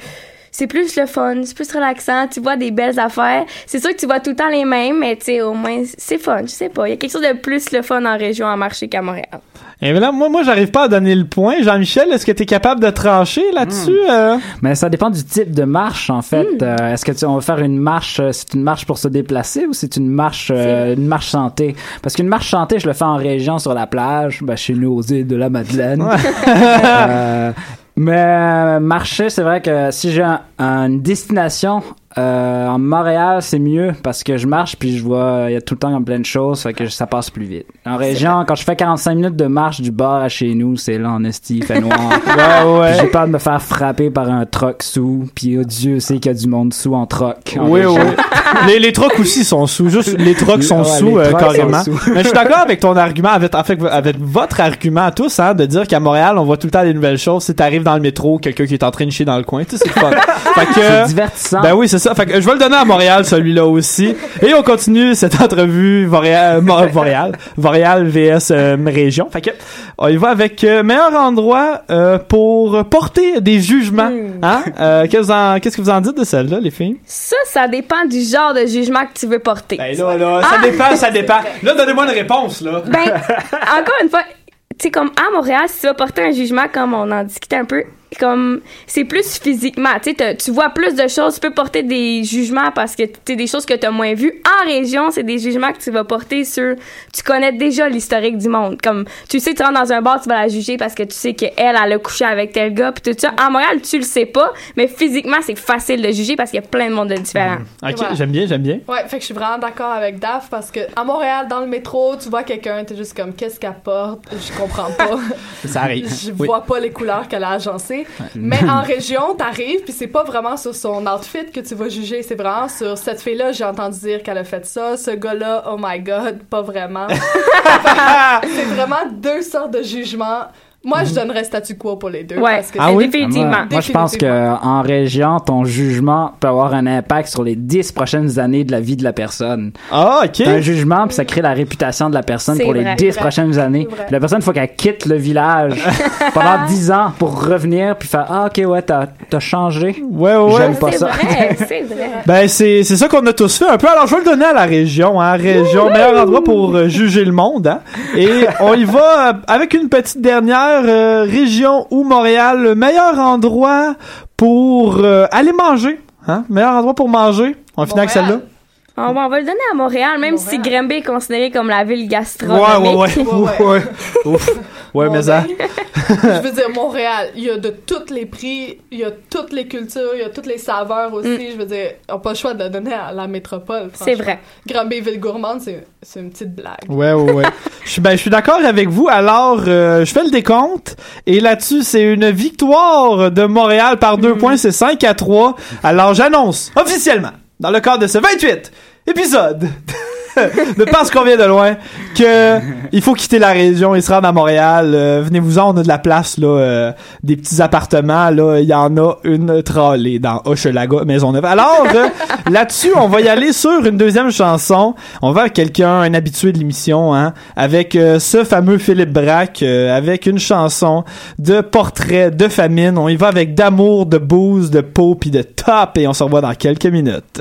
Speaker 5: C'est plus le fun, c'est plus relaxant, tu vois des belles affaires. C'est sûr que tu vois tout le temps les mêmes, mais tu sais, au moins, c'est fun, je sais pas. Il y a quelque chose de plus le fun en région à marcher qu'à Montréal.
Speaker 1: Et là, moi, moi, j'arrive pas à donner le point. Jean-Michel, est-ce que tu es capable de trancher là-dessus? euh?
Speaker 3: Mais ça dépend du type de marche, en fait.
Speaker 5: Hmm.
Speaker 3: Euh, Est-ce que tu, on va faire une marche, euh, c'est une marche pour se déplacer ou c'est une marche, euh, une marche santé? Parce qu'une marche santé, je le fais en région sur la plage, ben, chez nous aux îles de la Madeleine. Euh, mais euh, marcher, c'est vrai que si j'ai un- une destination euh, en Montréal, c'est mieux parce que je marche puis je vois il y a tout le temps plein de choses, fait que ça passe plus vite. En région, quand je fais 45 minutes de marche du bar à chez nous, c'est là en esti, il fait noir.
Speaker 1: Ouais, ouais.
Speaker 3: J'ai peur de me faire frapper par un troc sous, puis oh, Dieu sait qu'il y a du monde sous en troc. en
Speaker 1: Oui,
Speaker 3: région.
Speaker 1: oui. les, les trocs aussi sont sous. Juste les trocs sont
Speaker 3: Ouais,
Speaker 1: sous, euh,
Speaker 3: sont
Speaker 1: carrément.
Speaker 3: sous.
Speaker 1: Mais je suis d'accord avec ton argument, avec, fait, avec votre argument à tous, hein, de dire qu'à Montréal, on voit tout le temps des nouvelles choses. Si t'arrives dans le métro, quelqu'un qui est en train de chier dans le coin, tu sais, c'est fun. fait que,
Speaker 3: divertissant.
Speaker 1: ben oui, c'est ça. Fait que je vais le donner à Montréal, celui-là aussi. Et on continue cette entrevue Montréal, Mo- Montréal, Montréal VS euh, région. Fait que on y va avec euh, meilleur endroit euh, pour porter des jugements. Hein? Euh, qu'est-ce que vous en- qu'est-ce que vous en dites de celle-là, les filles?
Speaker 5: Ça, ça dépend du genre de jugement que tu veux porter.
Speaker 1: Ben là, là, ça
Speaker 5: Ah!
Speaker 1: dépend, ça dépend. Là, donnez-moi une réponse, là.
Speaker 5: Ben, encore une fois, tu sais, comme à Montréal, si tu vas porter un jugement, comme on en discutait un peu, comme c'est plus physiquement, tu tu vois plus de choses, tu peux porter des jugements parce que c'est des choses que tu as moins vues. En région, c'est des jugements que tu vas porter sur, tu connais déjà l'historique du monde. Comme, tu sais, tu rentres dans un bar, tu vas la juger parce que tu sais qu'elle, elle a couché avec tel gars, puis tout ça. À Montréal, tu le sais pas, mais physiquement, c'est facile de juger parce qu'il y a plein de monde de différents.
Speaker 1: Ok,
Speaker 2: Voilà.
Speaker 1: j'aime bien, j'aime bien.
Speaker 2: Ouais, fait que je suis vraiment d'accord avec Daf parce que à Montréal, dans le métro, tu vois quelqu'un, t'es juste comme qu'est-ce qu'elle porte, je comprends pas.
Speaker 1: Ça arrive.
Speaker 2: je
Speaker 1: Oui.
Speaker 2: vois pas les couleurs qu'elle a agencées. Mais en région, t'arrives, puis c'est pas vraiment sur son outfit que tu vas juger, c'est vraiment sur cette fille-là, j'ai entendu dire qu'elle a fait ça, ce gars-là, oh my god, pas vraiment. c'est vraiment deux sortes de jugements. Moi, je donnerais statu quo pour les deux.
Speaker 5: Ouais,
Speaker 2: parce que
Speaker 1: Ah oui?
Speaker 5: définitivement.
Speaker 3: Moi, moi, je pense que en région, ton jugement peut avoir un impact sur les dix prochaines années de la vie de la personne.
Speaker 1: Ah, ok.
Speaker 3: T'as un jugement, puis ça crée la réputation de la personne pour les dix prochaines années. Puis la personne, il faut qu'elle quitte le village pendant dix ans pour revenir, puis faire Ah, ok, ouais, t'as t'as changé.
Speaker 1: Ouais, ouais, ouais.
Speaker 3: J'aime pas
Speaker 5: C'est
Speaker 3: ça.
Speaker 5: vrai, c'est vrai.
Speaker 1: Ben c'est c'est ça qu'on a tous fait un peu. Alors je vais le donner à la région, hein, région meilleur endroit pour euh, juger le monde. Hein. Et on y va euh, avec une petite dernière euh, région ou Montréal, le meilleur endroit pour euh, aller manger. Hein, meilleur endroit pour manger. On finit avec celle-là?
Speaker 5: On va, on va le donner à Montréal, même si. Granby est considéré comme la ville gastronomique.
Speaker 1: ouais, ouais,
Speaker 2: Ouais,
Speaker 1: ouais. Ouf. Ouais, mais ça.
Speaker 2: je veux dire, Montréal, il y a de tous les prix, il y a toutes les cultures, il y a toutes les saveurs aussi. Je veux dire, on n'a pas le choix de le donner à la métropole.
Speaker 5: Mm. C'est vrai.
Speaker 2: Granby Ville Gourmande, c'est une petite blague.
Speaker 1: Ouais, ouais, ouais. je suis ben, je suis d'accord avec vous. Alors, euh, je fais le décompte. Et là-dessus, c'est une victoire de Montréal par deux points. C'est 5 à 3. Alors, j'annonce officiellement, dans le cadre de ce 28 épisode de Parce qu'on vient de loin, que il faut quitter la région et se rendre à Montréal. Euh, Venez-vous-en, on a de la place, là. euh, des petits appartements, là. Il y en a une tralée dans Hochelaga, Maisonneuve. Alors, euh, là-dessus, on va y aller sur une deuxième chanson. On va avec quelqu'un, un habitué de l'émission, hein, avec euh, ce fameux Philippe Braque, euh, avec une chanson de portrait de famine. On y va avec d'amour, de booze, de peau, puis de top, et on se revoit dans quelques minutes.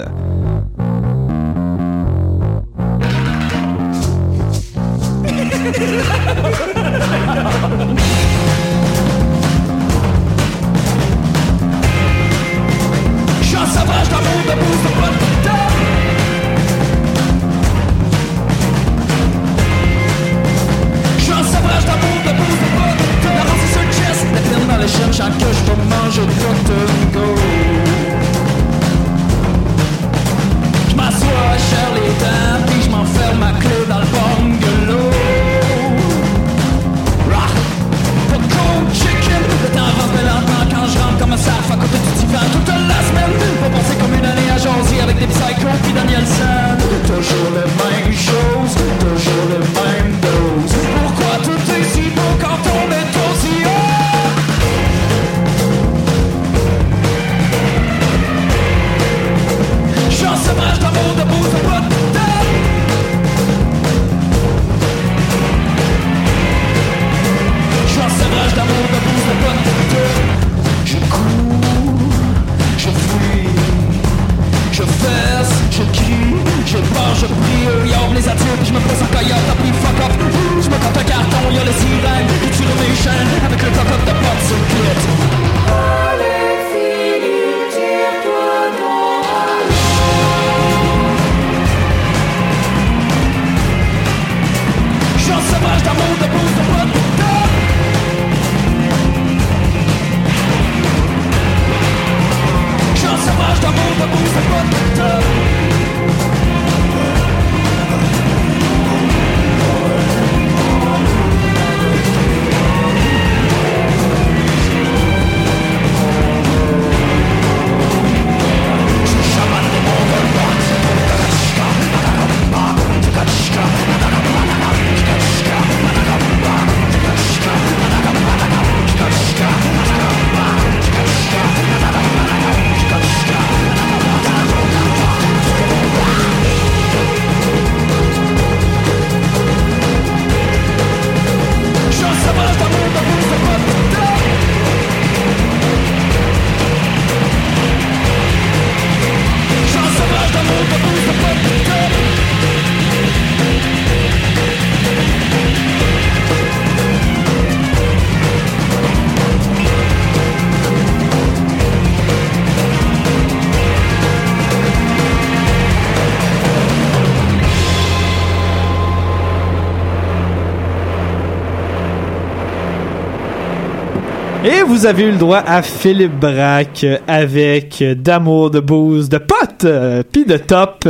Speaker 1: Vous avez eu le droit à Philippe Braque avec d'amour, de booze, de potes, euh, puis de top.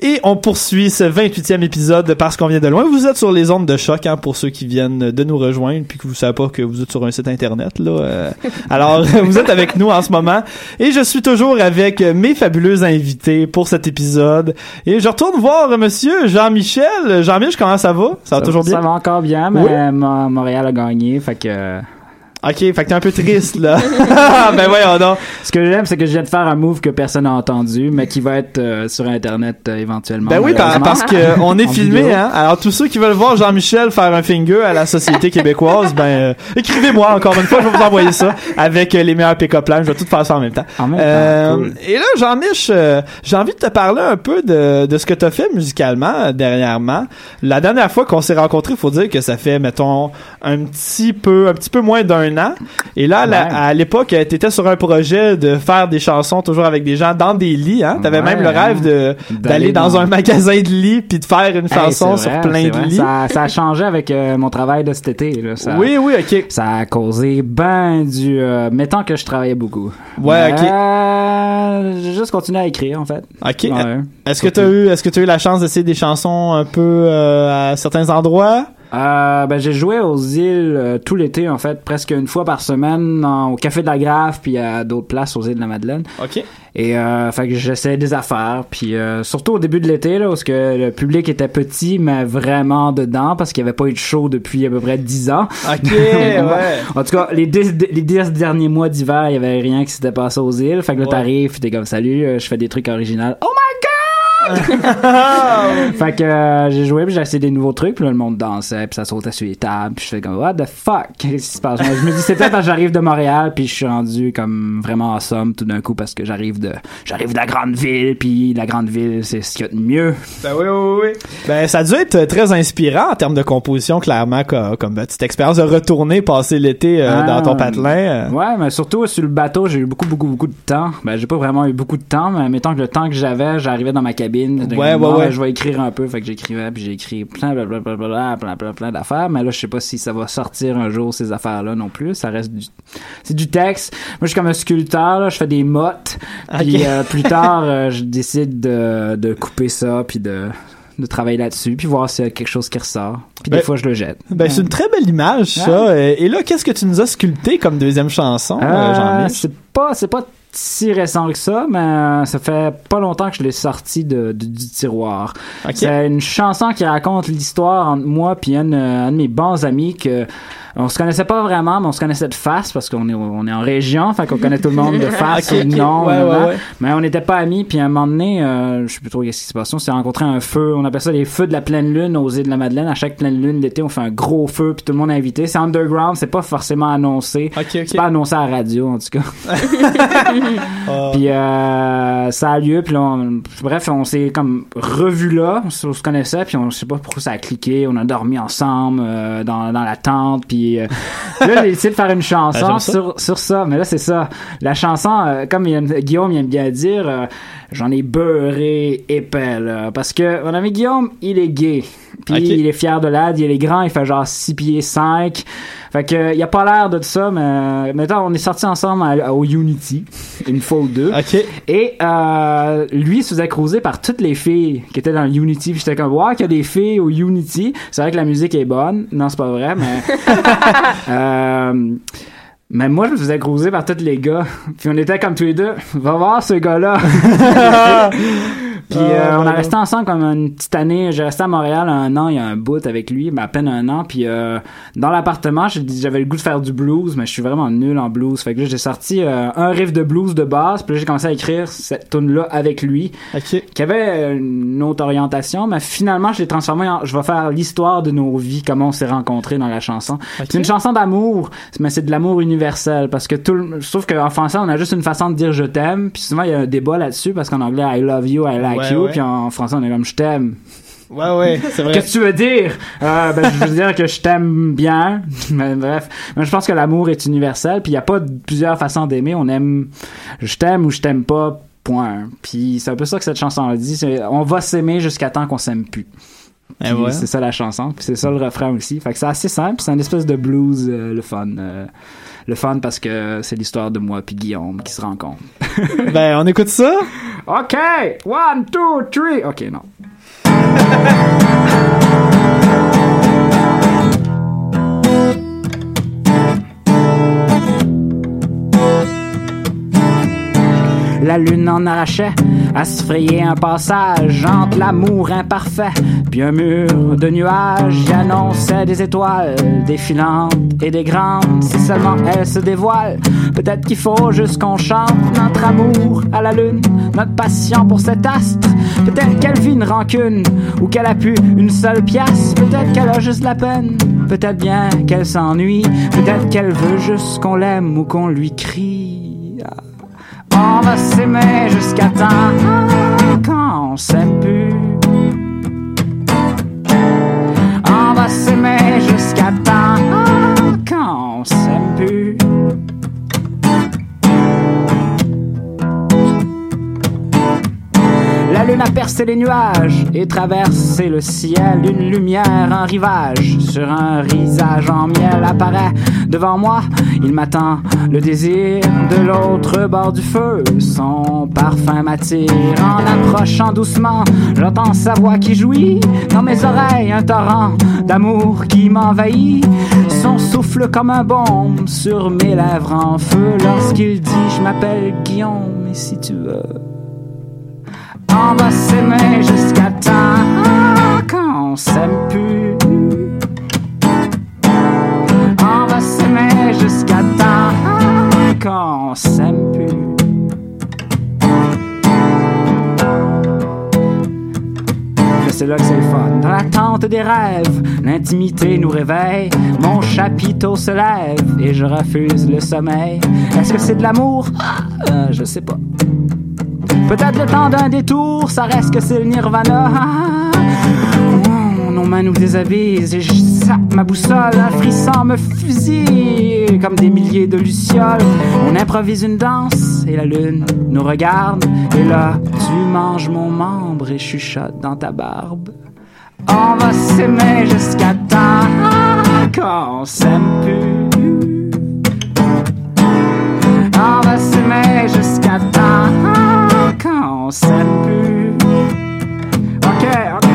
Speaker 1: Et on poursuit ce 28e épisode parce qu'on vient de loin. Vous êtes sur les ondes de choc hein, pour ceux qui viennent de nous rejoindre puis que vous savez pas que vous êtes sur un site internet. là. euh. alors, vous êtes avec nous en ce moment. Et je suis toujours avec mes fabuleux invités pour cet épisode. Et je retourne voir monsieur Jean-Michel. Jean-Michel, comment ça va? Ça va toujours bien?
Speaker 3: Ça va encore bien, mais
Speaker 1: Oui.
Speaker 3: Mo- Montréal a gagné, fait que...
Speaker 1: Ok, fait que t'es un peu triste, là. ben voyons donc.
Speaker 3: Ce que j'aime, c'est que je viens de faire un move que personne n'a entendu, mais qui va être euh, sur Internet euh, éventuellement.
Speaker 1: Ben oui, par- parce que on est filmé,
Speaker 3: vidéo.
Speaker 1: hein. Alors tous ceux qui veulent voir Jean-Michel faire un finger à la société québécoise, ben euh, écrivez-moi encore une fois, je vais vous envoyer ça avec euh, les meilleurs pick-up lines. Je vais tout faire ça en même temps.
Speaker 3: En même
Speaker 1: Euh,
Speaker 3: temps, cool.
Speaker 1: Et là, Jean-Mich, euh, j'ai envie de te parler un peu de, de ce que t'as fait musicalement euh, dernièrement. La dernière fois qu'on s'est rencontrés, faut dire que ça fait, mettons, un petit peu, un petit peu moins d'un an. Et là, la- à l'époque, t'étais sur un projet de faire des chansons toujours avec des gens dans des lits, hein. T'avais
Speaker 3: Ouais,
Speaker 1: même le rêve de d'aller dans,
Speaker 3: dans-
Speaker 1: un magasin de lits puis de faire une chanson sur plein de lits.
Speaker 3: Ça, ça a changé avec euh, mon travail de cet été. Là. Ça,
Speaker 1: Oui, oui, ok.
Speaker 3: ça a causé ben du... Euh, mettons que je travaillais beaucoup.
Speaker 1: Ouais, ok.
Speaker 3: Euh, J'ai juste continué à écrire, en fait.
Speaker 1: Ok.
Speaker 3: Ouais.
Speaker 1: Est-ce que t'as eu, est-ce que t'as eu la chance d'essayer des chansons un peu euh, à certains endroits?
Speaker 3: Euh, ben, j'ai joué aux îles euh, tout l'été, en fait, presque une fois par semaine, en- au Café de la Grave, puis à d'autres places aux îles de la Madeleine.
Speaker 1: Ok.
Speaker 3: Et euh, fait que j'essayais des affaires, puis euh, surtout au début de l'été, là, où ce que le public était petit, mais vraiment dedans, parce qu'il n'y avait pas eu de show depuis à peu près 10 ans.
Speaker 1: Ok, ouais.
Speaker 3: En tout cas, les dix, les dix derniers mois d'hiver, il y avait rien qui s'était passé aux îles. Fait que là,
Speaker 1: Ouais.
Speaker 3: t'arrives, t'es comme, salut, euh, je fais des trucs originaux. Oh my god! fait que euh, j'ai joué, puis j'ai essayé des nouveaux trucs, puis là, le monde dansait, puis ça sautait sur les tables, puis je fais comme, what the fuck? Qu'est-ce qui se passe? Je me dis, c'est peut-être parce que j'arrive de Montréal, puis je suis rendu comme vraiment en somme tout d'un coup, parce que j'arrive de, j'arrive de la grande ville, puis la grande ville, c'est ce qu'il y a de mieux.
Speaker 1: Ben oui, oui, oui. Ben ça a dû être très inspirant en termes de composition, clairement, comme, comme petite expérience de retourner passer l'été euh,
Speaker 3: Ah,
Speaker 1: dans ton patelin. euh.
Speaker 3: Ouais, mais surtout sur le bateau, j'ai eu beaucoup, beaucoup, beaucoup de temps. Ben, j'ai pas vraiment eu beaucoup de temps, mais mettons que le temps que j'avais, j'arrivais dans ma cabine. J'étais
Speaker 1: Ouais, ouais, ouais.
Speaker 3: ben, Je vais écrire un peu, fait que j'écrivais, puis j'ai écrit plein, blablabla, plein, plein, plein d'affaires. Mais là, je sais pas si ça va sortir un jour ces affaires-là non plus. Ça reste du, c'est du texte. Moi, je suis comme un sculpteur, là, je fais des mottes. Puis euh, plus tard, euh, je décide de, de couper ça, puis de de travailler là-dessus, puis voir s'il y a quelque chose qui ressort. Puis
Speaker 1: Ben-
Speaker 3: des fois, je le jette.
Speaker 1: Ben c'est une très belle image, ça. Et et là, qu'est-ce que tu nous as sculpté comme deuxième chanson, euh,
Speaker 3: Euh,
Speaker 1: Jean-Mich?
Speaker 3: c'est pas c'est pas si récent que ça mais euh, ça fait pas longtemps que je l'ai sorti de, de- du tiroir
Speaker 1: Ok.
Speaker 3: c'est une chanson qui raconte l'histoire entre moi puis un, euh, un de mes bons amis que on se connaissait pas vraiment mais on se connaissait de face parce qu'on est on est en région fait qu'on connaît tout le monde de face
Speaker 1: Ok,
Speaker 3: et de nom
Speaker 1: Ouais, ouais, ouais.
Speaker 3: mais on n'était pas amis puis à un moment donné euh, je sais plus trop qu'est-ce qui se passe on s'est rencontré un feu on appelle ça les feux de la pleine lune aux îles de la Madeleine à chaque pleine lune d'été on fait un gros feu puis tout le monde est invité c'est underground c'est pas forcément annoncé
Speaker 1: Ok, ok.
Speaker 3: c'est pas annoncé à la radio en tout cas. puis euh, ça a lieu puis là on- bref on s'est comme revu là on se, on se connaissait puis on je sais pas pourquoi ça a cliqué on a dormi ensemble euh, dans, dans la tente puis euh, là j'ai décidé de faire une
Speaker 1: Ah,
Speaker 3: chanson
Speaker 1: ça.
Speaker 3: sur, sur ça mais là c'est ça la chanson euh, comme il aime- Guillaume il aime bien dire euh, j'en ai beurré épais là, parce que mon ami Guillaume il est gay puis il est fier de l'ad il est grand il fait genre 6 pieds 5 fait que il a pas l'air de ça mais mettons on est sortis ensemble à- au Unity une fois ou deux
Speaker 1: Ok.
Speaker 3: et euh, lui se faisait cruiser par toutes les filles qui étaient dans le Unity. Puis j'étais comme, wow, qu'il y a des filles au Unity. C'est vrai que la musique est bonne. Non, c'est pas vrai, mais... euh, mais moi, je me faisais cruiser par tous les gars. Puis on était comme tous les deux, va voir ce gars-là. Puis euh, on a resté ensemble comme une petite année. J'ai resté à Montréal un an, il y a un bout avec lui, mais à peine un an. Puis euh, dans l'appartement, j'avais le goût de faire du blues, mais je suis vraiment nul en blues. Fait que là, j'ai sorti euh, un riff de blues de base, puis j'ai commencé à écrire cette tune là avec lui,
Speaker 1: Ok.
Speaker 3: qui avait une autre orientation, mais finalement, je l'ai transformé en... Je vais faire l'histoire de nos vies, comment on s'est rencontrés dans la chanson.
Speaker 1: Ok.
Speaker 3: C'est une chanson d'amour, mais c'est de l'amour universel, parce que tout le... Je trouve qu'en français, on a juste une façon de dire « je t'aime », puis souvent, il y a un débat là-dessus, parce qu'en anglais, « I love you »,« I like Puis en français, on est comme « je t'aime ».
Speaker 1: Ouais, ouais, c'est vrai.
Speaker 3: Qu'est-ce que tu veux dire? Euh, ben, je veux dire que je t'aime bien. Mais bref. Mais je pense que l'amour est universel. Puis il n'y a pas plusieurs façons d'aimer. On aime je t'aime ou je t'aime pas. Point. Puis c'est un peu ça que cette chanson dit. On va s'aimer jusqu'à temps qu'on s'aime plus.
Speaker 1: Eh ouais.
Speaker 3: C'est ça la chanson, puis c'est ça le refrain aussi. Fait que c'est assez simple, c'est une espèce de blues, euh, le fun. euh, le fun parce que c'est l'histoire de moi puis Guillaume qui se rencontrent.
Speaker 1: Ben, on écoute ça?
Speaker 3: OK! One, two, three! OK, non. La lune en arrachait à se frayer un passage entre l'amour imparfait puis un mur de nuages annonçait des étoiles défilantes et des grandes. Si seulement elles se dévoilent, peut-être qu'il faut juste qu'on chante notre amour à la lune, notre passion pour cet astre. Peut-être qu'elle vit une rancune ou qu'elle a pu une seule pièce. Peut-être qu'elle a juste la peine. Peut-être bien qu'elle s'ennuie. Peut-être qu'elle veut juste qu'on l'aime ou qu'on lui crie. On va s'aimer jusqu'à temps quand on s'aime plus. On va s'aimer jusqu'à temps lune a percé les nuages et traversé le ciel. Une lumière, un rivage sur un visage en miel apparaît devant moi. Il m'attend le désir de l'autre bord du feu. Son parfum m'attire en approchant doucement. J'entends sa voix qui jouit dans mes oreilles. Un torrent d'amour qui m'envahit. Son souffle comme un bombe sur mes lèvres en feu lorsqu'il dit Je m'appelle Guillaume et si tu veux. On va s'aimer jusqu'à temps quand on s'aime plus. On va s'aimer jusqu'à temps quand on s'aime plus. C'est là que c'est le fun. Dans l'attente des rêves, l'intimité nous réveille. Mon chapiteau se lève et je refuse le sommeil. Est-ce que c'est de l'amour? Ah, euh, je sais pas. Peut-être le temps d'un détour, ça reste que c'est le nirvana. Oh, nos mains nous déshabillent et je sape ma boussole. Un frisson me fusille comme des milliers de lucioles. On improvise une danse et la lune nous regarde. Et là, tu manges mon membre et chuchotes dans ta barbe. On va s'aimer jusqu'à temps quand on s'aime plus. On va s'aimer jusqu'à temps quand on s'aime plus. Ok, ok.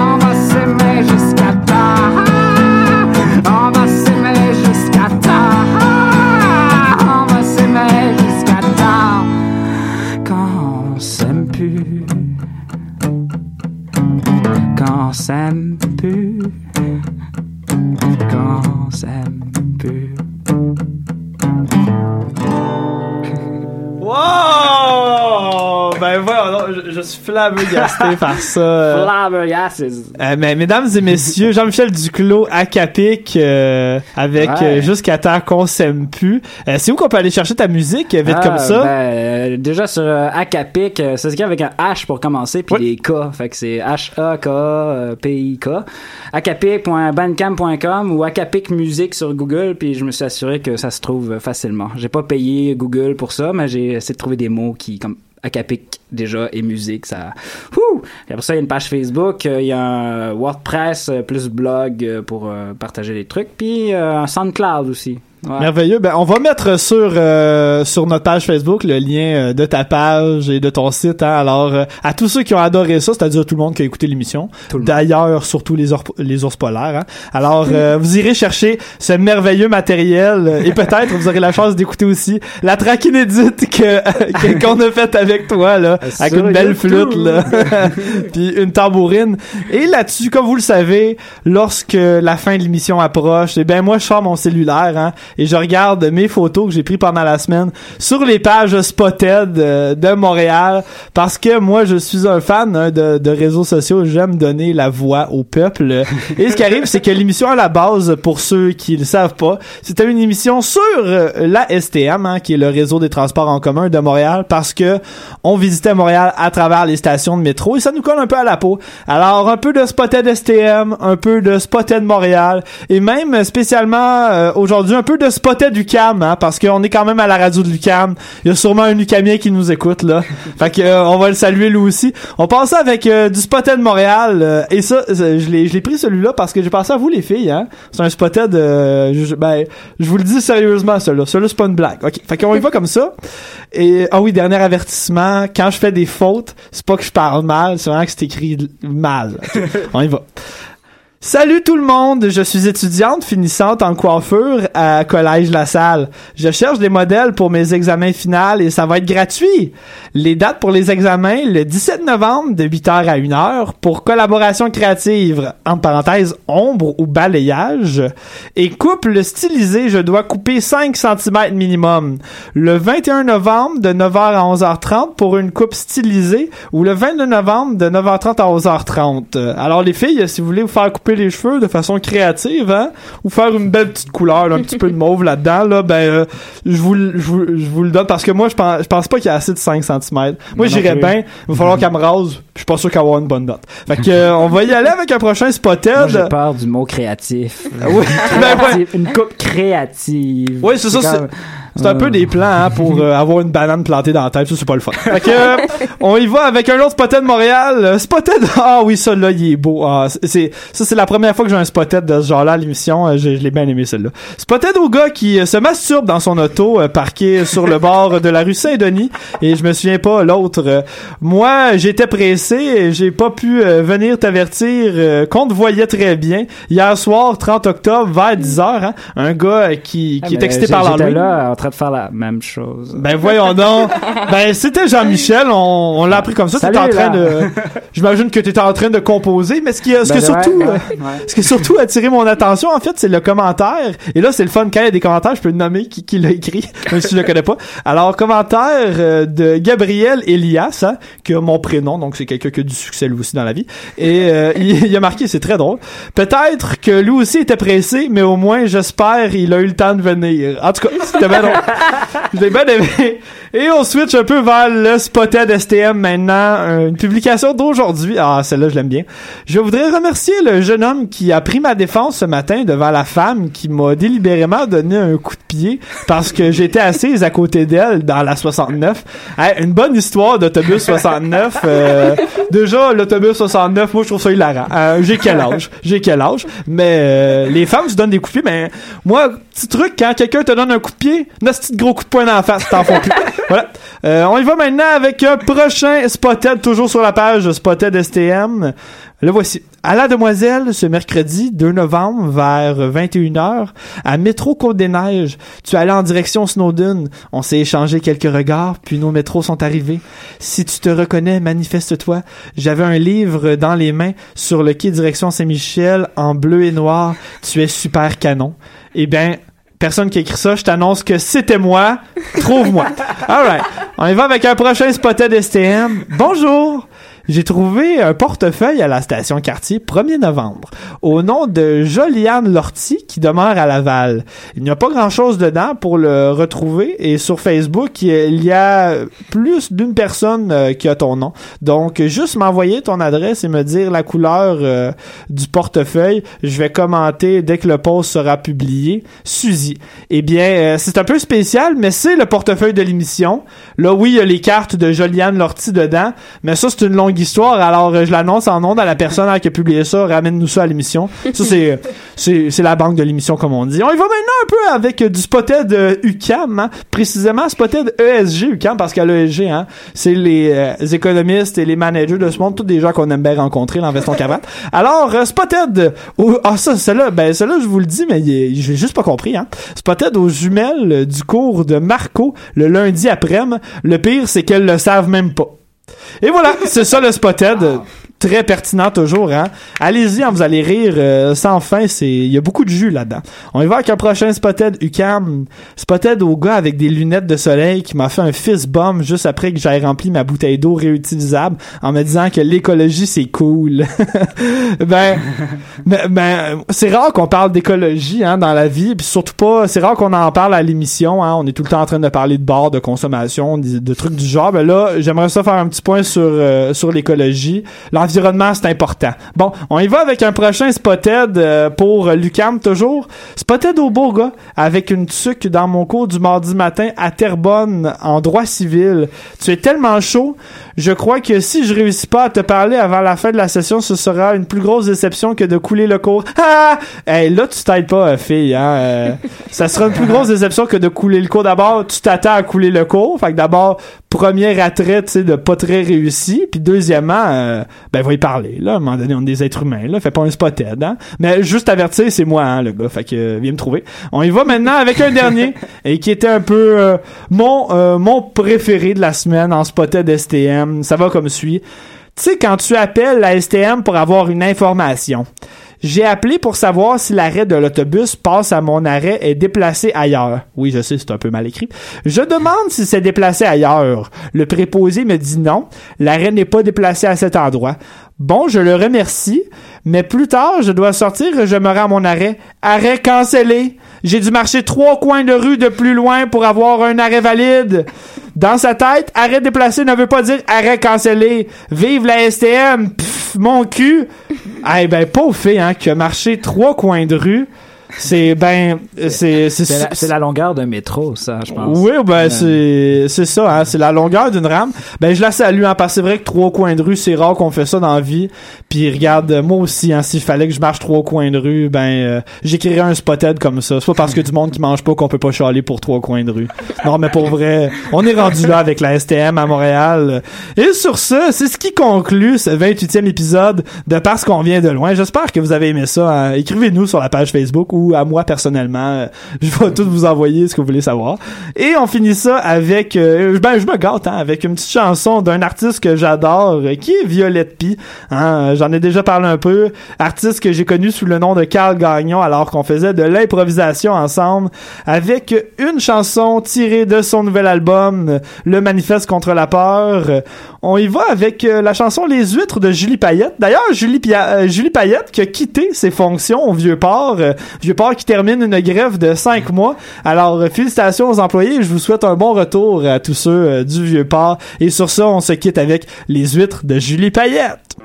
Speaker 3: On va s'aimer jusqu'à temps. On va s'aimer jusqu'à temps. On va s'aimer jusqu'à temps quand on s'aime plus. Quand on s'aime plus. Quand on s'aime plus.
Speaker 1: Ben voilà, je, je suis flabbergasté par ça.
Speaker 3: Flabbergasted.
Speaker 1: Euh, mais mesdames et messieurs, Jean-Michel Duclos à Capic euh, avec
Speaker 3: Ouais.
Speaker 1: euh, Jusqu'à temps qu'on s'aime plus. Euh, c'est où qu'on peut aller chercher ta musique vite
Speaker 3: Ah,
Speaker 1: comme ça?
Speaker 3: ben, euh, déjà sur euh, Acapic, euh, ça s'écrit avec un H pour commencer, puis
Speaker 1: Oui.
Speaker 3: des K. Fait que c'est H-A-K-P-I-K. Acapic.bandcamp.com ou Acapic Music sur Google, puis je me suis assuré que ça se trouve facilement. J'ai pas payé Google pour ça, mais j'ai essayé de trouver des mots qui, comme Acapic déjà et musique, ça. Ouh! Après ça, il y a une page Facebook, euh, il y a un WordPress euh, plus blog euh, pour partager des trucs, puis un SoundCloud aussi. Ouais.
Speaker 1: Merveilleux. Ben, on va mettre sur euh, sur notre page Facebook le lien euh, de ta page et de ton site. hein. Alors, euh, à tous ceux qui ont adoré ça, c'est-à-dire tout le monde qui a écouté l'émission. D'ailleurs, surtout les, ours polaires. hein. Alors, euh, vous irez chercher ce merveilleux matériel et peut-être vous aurez la chance d'écouter aussi la track inédite que qu'on a faite avec toi là, avec une belle flûte là, puis une tambourine. Et là-dessus, comme vous le savez, lorsque la fin de l'émission approche, eh ben moi je sors mon cellulaire hein, et je regarde mes photos que j'ai prises pendant la semaine sur les pages Spotted euh, de Montréal parce que moi je suis un fan hein, de, de réseaux sociaux, j'aime donner la voix au peuple. Et ce qui arrive, c'est que l'émission à la base, pour ceux qui le savent pas, c'était une émission sur euh, la STM, hein, qui est le réseau des transports en commun de Montréal, parce que on visitait Montréal à travers les stations de métro et ça nous colle un peu à la peau. Alors un peu de Spotted STM, un peu de Spotted Montréal et même spécialement euh, aujourd'hui un peu de Spotted UCAM, hein, parce qu'on est quand même à la radio de l'UCAM. Il y a sûrement un UCAMien qui nous écoute, là. fait que, euh, on va le saluer lui aussi. On passe avec euh, du Spotted Montréal, euh, et ça, je l'ai, je l'ai pris celui-là parce que j'ai pensé à vous, les filles, hein. C'est un Spotted, je, ben, je vous le dis sérieusement, celui-là. Celui-là, c'est pas une blague. OK. Fait qu'on y va comme ça. Et, ah oui, dernier avertissement. Quand je fais des fautes, c'est pas que je parle mal, c'est vraiment que c'est écrit mal. On y va. Salut tout le monde, je suis étudiante finissante en coiffure à Collège La Salle. Je cherche des modèles pour mes examens finaux et ça va être gratuit. Les dates pour les examens, le 17 novembre de 8h à 1h pour collaboration créative, en parenthèse ombre ou balayage. Et couple stylisé, je dois couper 5 cm minimum. Le 21 novembre de 9h à 11h30 pour une coupe stylisée ou le 22 novembre de 9h30 à 11h30. Euh, Alors les filles, si vous voulez vous faire couper les cheveux de façon créative, hein, ou faire une belle petite couleur, là, un petit peu de mauve là-dedans, là, ben euh, je vous, le- je vous je vous le donne parce que moi je pense je pense pas qu'il y a assez de 5 cm. Moi j'irais bien, il va falloir qu'elle me rase, je suis pas sûr qu'elle va avoir une bonne note. Fait que euh, on va y aller avec un prochain spotted.
Speaker 3: Moi, j'ai peur du mot créatif.
Speaker 1: Oui, ben ouais.
Speaker 3: Une coupe créative.
Speaker 1: Oui, c'est ça, C'est un peu des plans hein, pour euh, avoir une banane plantée dans la tête, ça c'est pas le fun. Fait que euh, on y va avec un autre spotted de Montréal. Euh, Spotted, ah oui ça là il est beau. Ah, c'est- ça c'est la première fois que j'ai un spotted de ce genre-là à l'émission. Euh, Je, je l'ai bien aimé celle-là. Spotted au gars qui se masturbe dans son auto euh, parqué sur le bord de la rue Saint-Denis et je me souviens pas l'autre. euh, moi j'étais pressé, et j'ai pas pu euh, venir t'avertir euh, qu'on te voyait très bien hier soir 30 octobre vers 10h. Hein, un gars qui,
Speaker 3: Ah,
Speaker 1: qui est
Speaker 3: mais
Speaker 1: excité par
Speaker 3: en train de faire la même chose.
Speaker 1: Ben voyons donc. Ben c'était Jean-Michel, on, on l'a appris comme ça. T'étais en train
Speaker 3: là.
Speaker 1: de. J'imagine que t'étais en train de composer, mais ce qui a, ce
Speaker 3: Ben,
Speaker 1: qui a
Speaker 3: ouais,
Speaker 1: surtout,
Speaker 3: ouais,
Speaker 1: euh,
Speaker 3: ouais.
Speaker 1: ce qui a surtout attiré mon attention en fait, c'est le commentaire. Et là, c'est le fun quand il y a des commentaires, je peux le nommer qui, qui l'a écrit, même si je le connais pas. Alors commentaire euh, de Gabriel Elias, hein, qui a mon prénom, donc c'est quelqu'un qui a du succès lui aussi dans la vie. Et euh, il, il a marqué, c'est très drôle. Peut-être que lui aussi était pressé, mais au moins j'espère il a eu le temps de venir. En tout cas, c'était bien drôle. Bien aimé. Et on switch un peu vers le Spotted STM maintenant. euh, Une publication d'aujourd'hui. Ah, celle-là, je l'aime bien. Je voudrais remercier le jeune homme qui a pris ma défense ce matin devant la femme qui m'a délibérément donné un coup de pied parce que j'étais assise à côté d'elle dans la 69. Hey, une bonne histoire d'autobus 69. euh, déjà, l'autobus 69, moi, je trouve ça hilarant. Euh, j'ai quel âge? J'ai quel âge? Mais euh, les femmes se donnent des coups de pied, mais moi, petit truc, quand quelqu'un te donne un coup de pied, un petit gros coup de poing dans la face, t'en plus. voilà. Euh, on y va maintenant avec un prochain Spotted, toujours sur la page Spotted STM. Le voici. À la demoiselle, ce mercredi 2 novembre, vers 21h, à Métro Côte-des-Neiges, tu allais en direction Snowdon. On s'est échangé quelques regards, puis nos métros sont arrivés. Si tu te reconnais, manifeste-toi. J'avais un livre dans les mains sur le quai direction Saint-Michel en bleu et noir. Tu es super canon. Eh bien, personne qui écrit ça, je t'annonce que c'était moi. Trouve-moi. Alright. On y va avec un prochain spotted STM. Bonjour. J'ai trouvé un portefeuille à la station quartier 1er novembre au nom de Joliane Lortie qui demeure à Laval. Il n'y a pas grand chose dedans pour le retrouver et sur Facebook il y a plus d'une personne euh, qui a ton nom. Donc juste m'envoyer ton adresse et me dire la couleur euh, du portefeuille. Je vais commenter dès que le post sera publié. Suzy. Eh bien euh, c'est un peu spécial mais c'est le portefeuille de l'émission. Là oui il y a les cartes de Joliane Lortie dedans mais ça c'est une longue histoire alors euh, je l'annonce en nom à la personne qui a publié ça. Ramène-nous ça à l'émission. Ça c'est c'est c'est la banque de l'émission comme on dit. On y va maintenant un peu avec euh, du spotted euh, UCAM hein. précisément spotted ESG UCAM parce qu'à l'ESG hein, c'est les, euh, les économistes et les managers de ce monde tous des gens qu'on aime bien rencontrer dans Veston Cravate alors spotted au- ah ça celle-là ben celle-là je vous le dis mais j'ai juste pas compris hein. Spotted aux jumelles du cours de Marco le lundi après-midi. Le pire c'est qu'elles le savent même pas et voilà, c'est ça le spotted. Très pertinent toujours, hein. Allez-y, hein, vous allez rire euh, sans fin. C'est, il y a beaucoup de jus là-dedans. On y va avec un prochain spotted UCAM. Spotted au gars avec des lunettes de soleil qui m'a fait un fist bomb juste après que j'aie rempli ma bouteille d'eau réutilisable en me disant que l'écologie c'est cool. ben, ben, ben, c'est rare qu'on parle d'écologie hein, dans la vie, puis surtout pas, c'est rare qu'on en parle à l'émission. Hein, on est tout le temps en train de parler de bord, de consommation, de, trucs du genre. Ben là, j'aimerais ça faire un petit point sur euh, sur l'écologie, l'environnement, c'est important. Bon, on y va avec un prochain Spotted euh, pour Lucam, toujours. Spotted au gars, avec une tuque dans mon cours du mardi matin à Terrebonne, en droit civil. Tu es tellement chaud, je crois que si je réussis pas à te parler avant la fin de la session, ce sera une plus grosse déception que de couler le cours. Ah! Hey, là, tu t'aides pas, euh, fille, hein. euh, ça sera une plus grosse déception que de couler le cours. D'abord, tu t'attends à couler le cours. Fait que d'abord, premier attrait, tu sais, de pas très réussi. Puis deuxièmement, euh, ben, va y parler, là. À un moment donné, on est des êtres humains, là. Fais pas un spotted, hein. Mais juste avertir, c'est moi, hein, le gars. Fait que, euh, viens me trouver. On y va maintenant avec un dernier, et qui était un peu euh, mon, euh, mon préféré de la semaine en spotted STM. Ça va comme suit. Tu sais, quand tu appelles la STM pour avoir une information, j'ai appelé pour savoir si l'arrêt de l'autobus passe à mon arrêt est déplacé ailleurs. Oui, je sais, c'est un peu mal écrit. Je demande si c'est déplacé ailleurs. Le préposé me dit non, l'arrêt n'est pas déplacé à cet endroit. Bon, je le remercie, mais plus tard, je dois sortir et je me rends à mon arrêt. Arrêt cancellé. J'ai dû marcher trois coins de rue de plus loin pour avoir un arrêt valide. Dans sa tête, arrêt déplacé ne veut pas dire arrêt cancellé. Vive la STM. Pff, mon cul. Eh ben, pauvre fille, hein, qui a marché trois coins de rue. C'est ben, c'est c'est
Speaker 3: C'est la, longueur d'un métro, ça, je pense.
Speaker 1: oui, ben
Speaker 3: Euh,
Speaker 1: c'est c'est ça, hein, c'est la longueur d'une rame. Ben je la salue, hein, parce que c'est vrai que trois coins de rue, c'est rare qu'on fait ça dans la vie. Puis regarde, euh, moi aussi, hein, s'il fallait que je marche trois coins de rue, ben euh, j'écrirais un spotted comme ça. C'est pas parce que du monde qui mange pas qu'on peut pas chialer pour trois coins de rue. Non, mais pour vrai, on est rendu là avec la STM à Montréal. Et sur ce, c'est ce qui conclut ce 28e épisode de Parce qu'on vient de loin. J'espère que vous avez aimé ça. hein. Écrivez-nous sur la page Facebook ou à moi personnellement. Euh, Je vais tout vous envoyer ce que vous voulez savoir. Et on finit ça avec, euh, ben je me gâte, hein, avec une petite chanson d'un artiste que j'adore, euh, qui est Violette Pie. Hein, J'en ai déjà parlé un peu. Artiste que j'ai connu sous le nom de Carl Gagnon, alors qu'on faisait de l'improvisation ensemble, avec une chanson tirée de son nouvel album, Le Manifeste contre la peur. On y va avec euh, la chanson Les Huîtres de Julie Payette. D'ailleurs, Julie, euh, Payette qui a quitté ses fonctions au Vieux-Port. Euh, Vieux-Port qui termine une grève de cinq mois. Alors, félicitations aux employés. Je vous souhaite un bon retour à tous ceux du Vieux-Port. Et sur ça, on se quitte avec Les Huîtres de Julie Payette.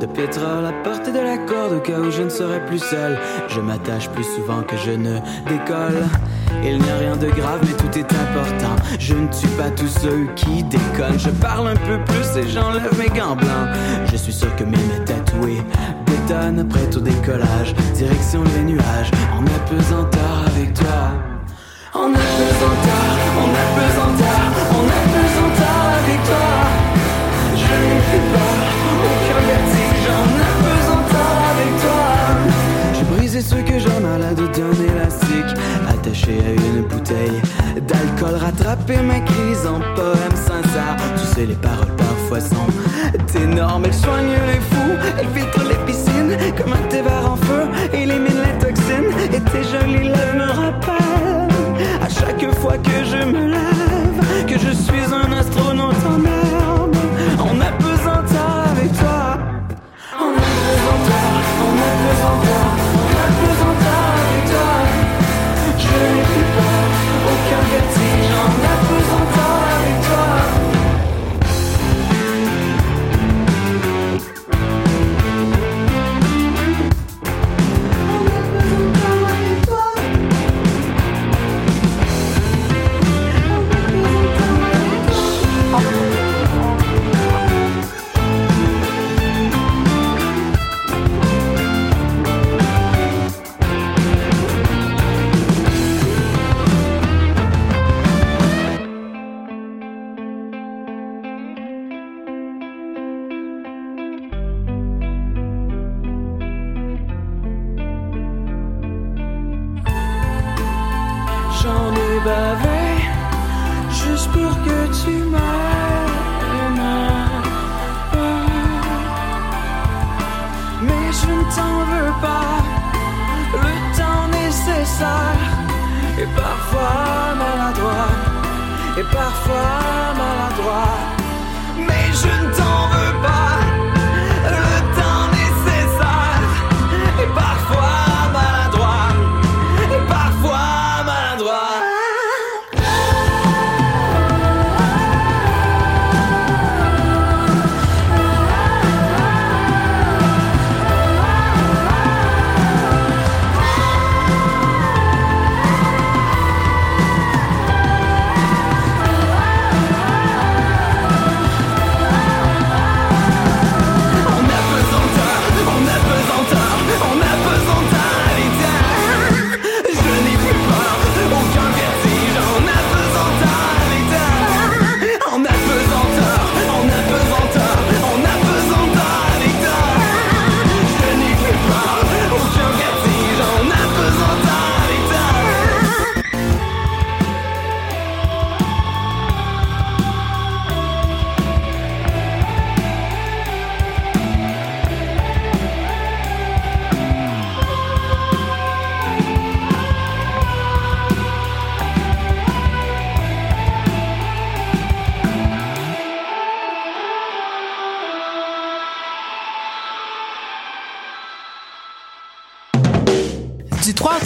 Speaker 6: De pétrole à portée de la corde au cas où je ne serai plus seul. Je m'attache plus souvent que je ne décolle. Il n'y a rien de grave, mais tout est important. Je ne tue pas tous ceux qui déconnent. Je parle un peu plus et j'enlève mes gants blancs. Je suis sûr que mes mains tatouées bétonnent prêtes au décollage. Direction les nuages, en apesanteur avec toi. En apesanteur, en apesanteur, en apesanteur avec toi. Je n'ai plus peur, brisé ce que à la d'un élastique, attaché à une bouteille d'alcool, rattrapé ma crise en poème sincère. Tu sais, les paroles parfois sont énormes, elles soignent les fous, elles filtrent les piscines comme un thé en feu, éliminent les toxines. Et tes jolies lèvres me rappellent à chaque fois que je me lève que je suis un astronaute en herbe, en apesanteur avec toi. En apesanteur, en apesanteur ne t'en veux pas le temps nécessaire et parfois maladroit et parfois maladroit. Mais je ne t'en veux pas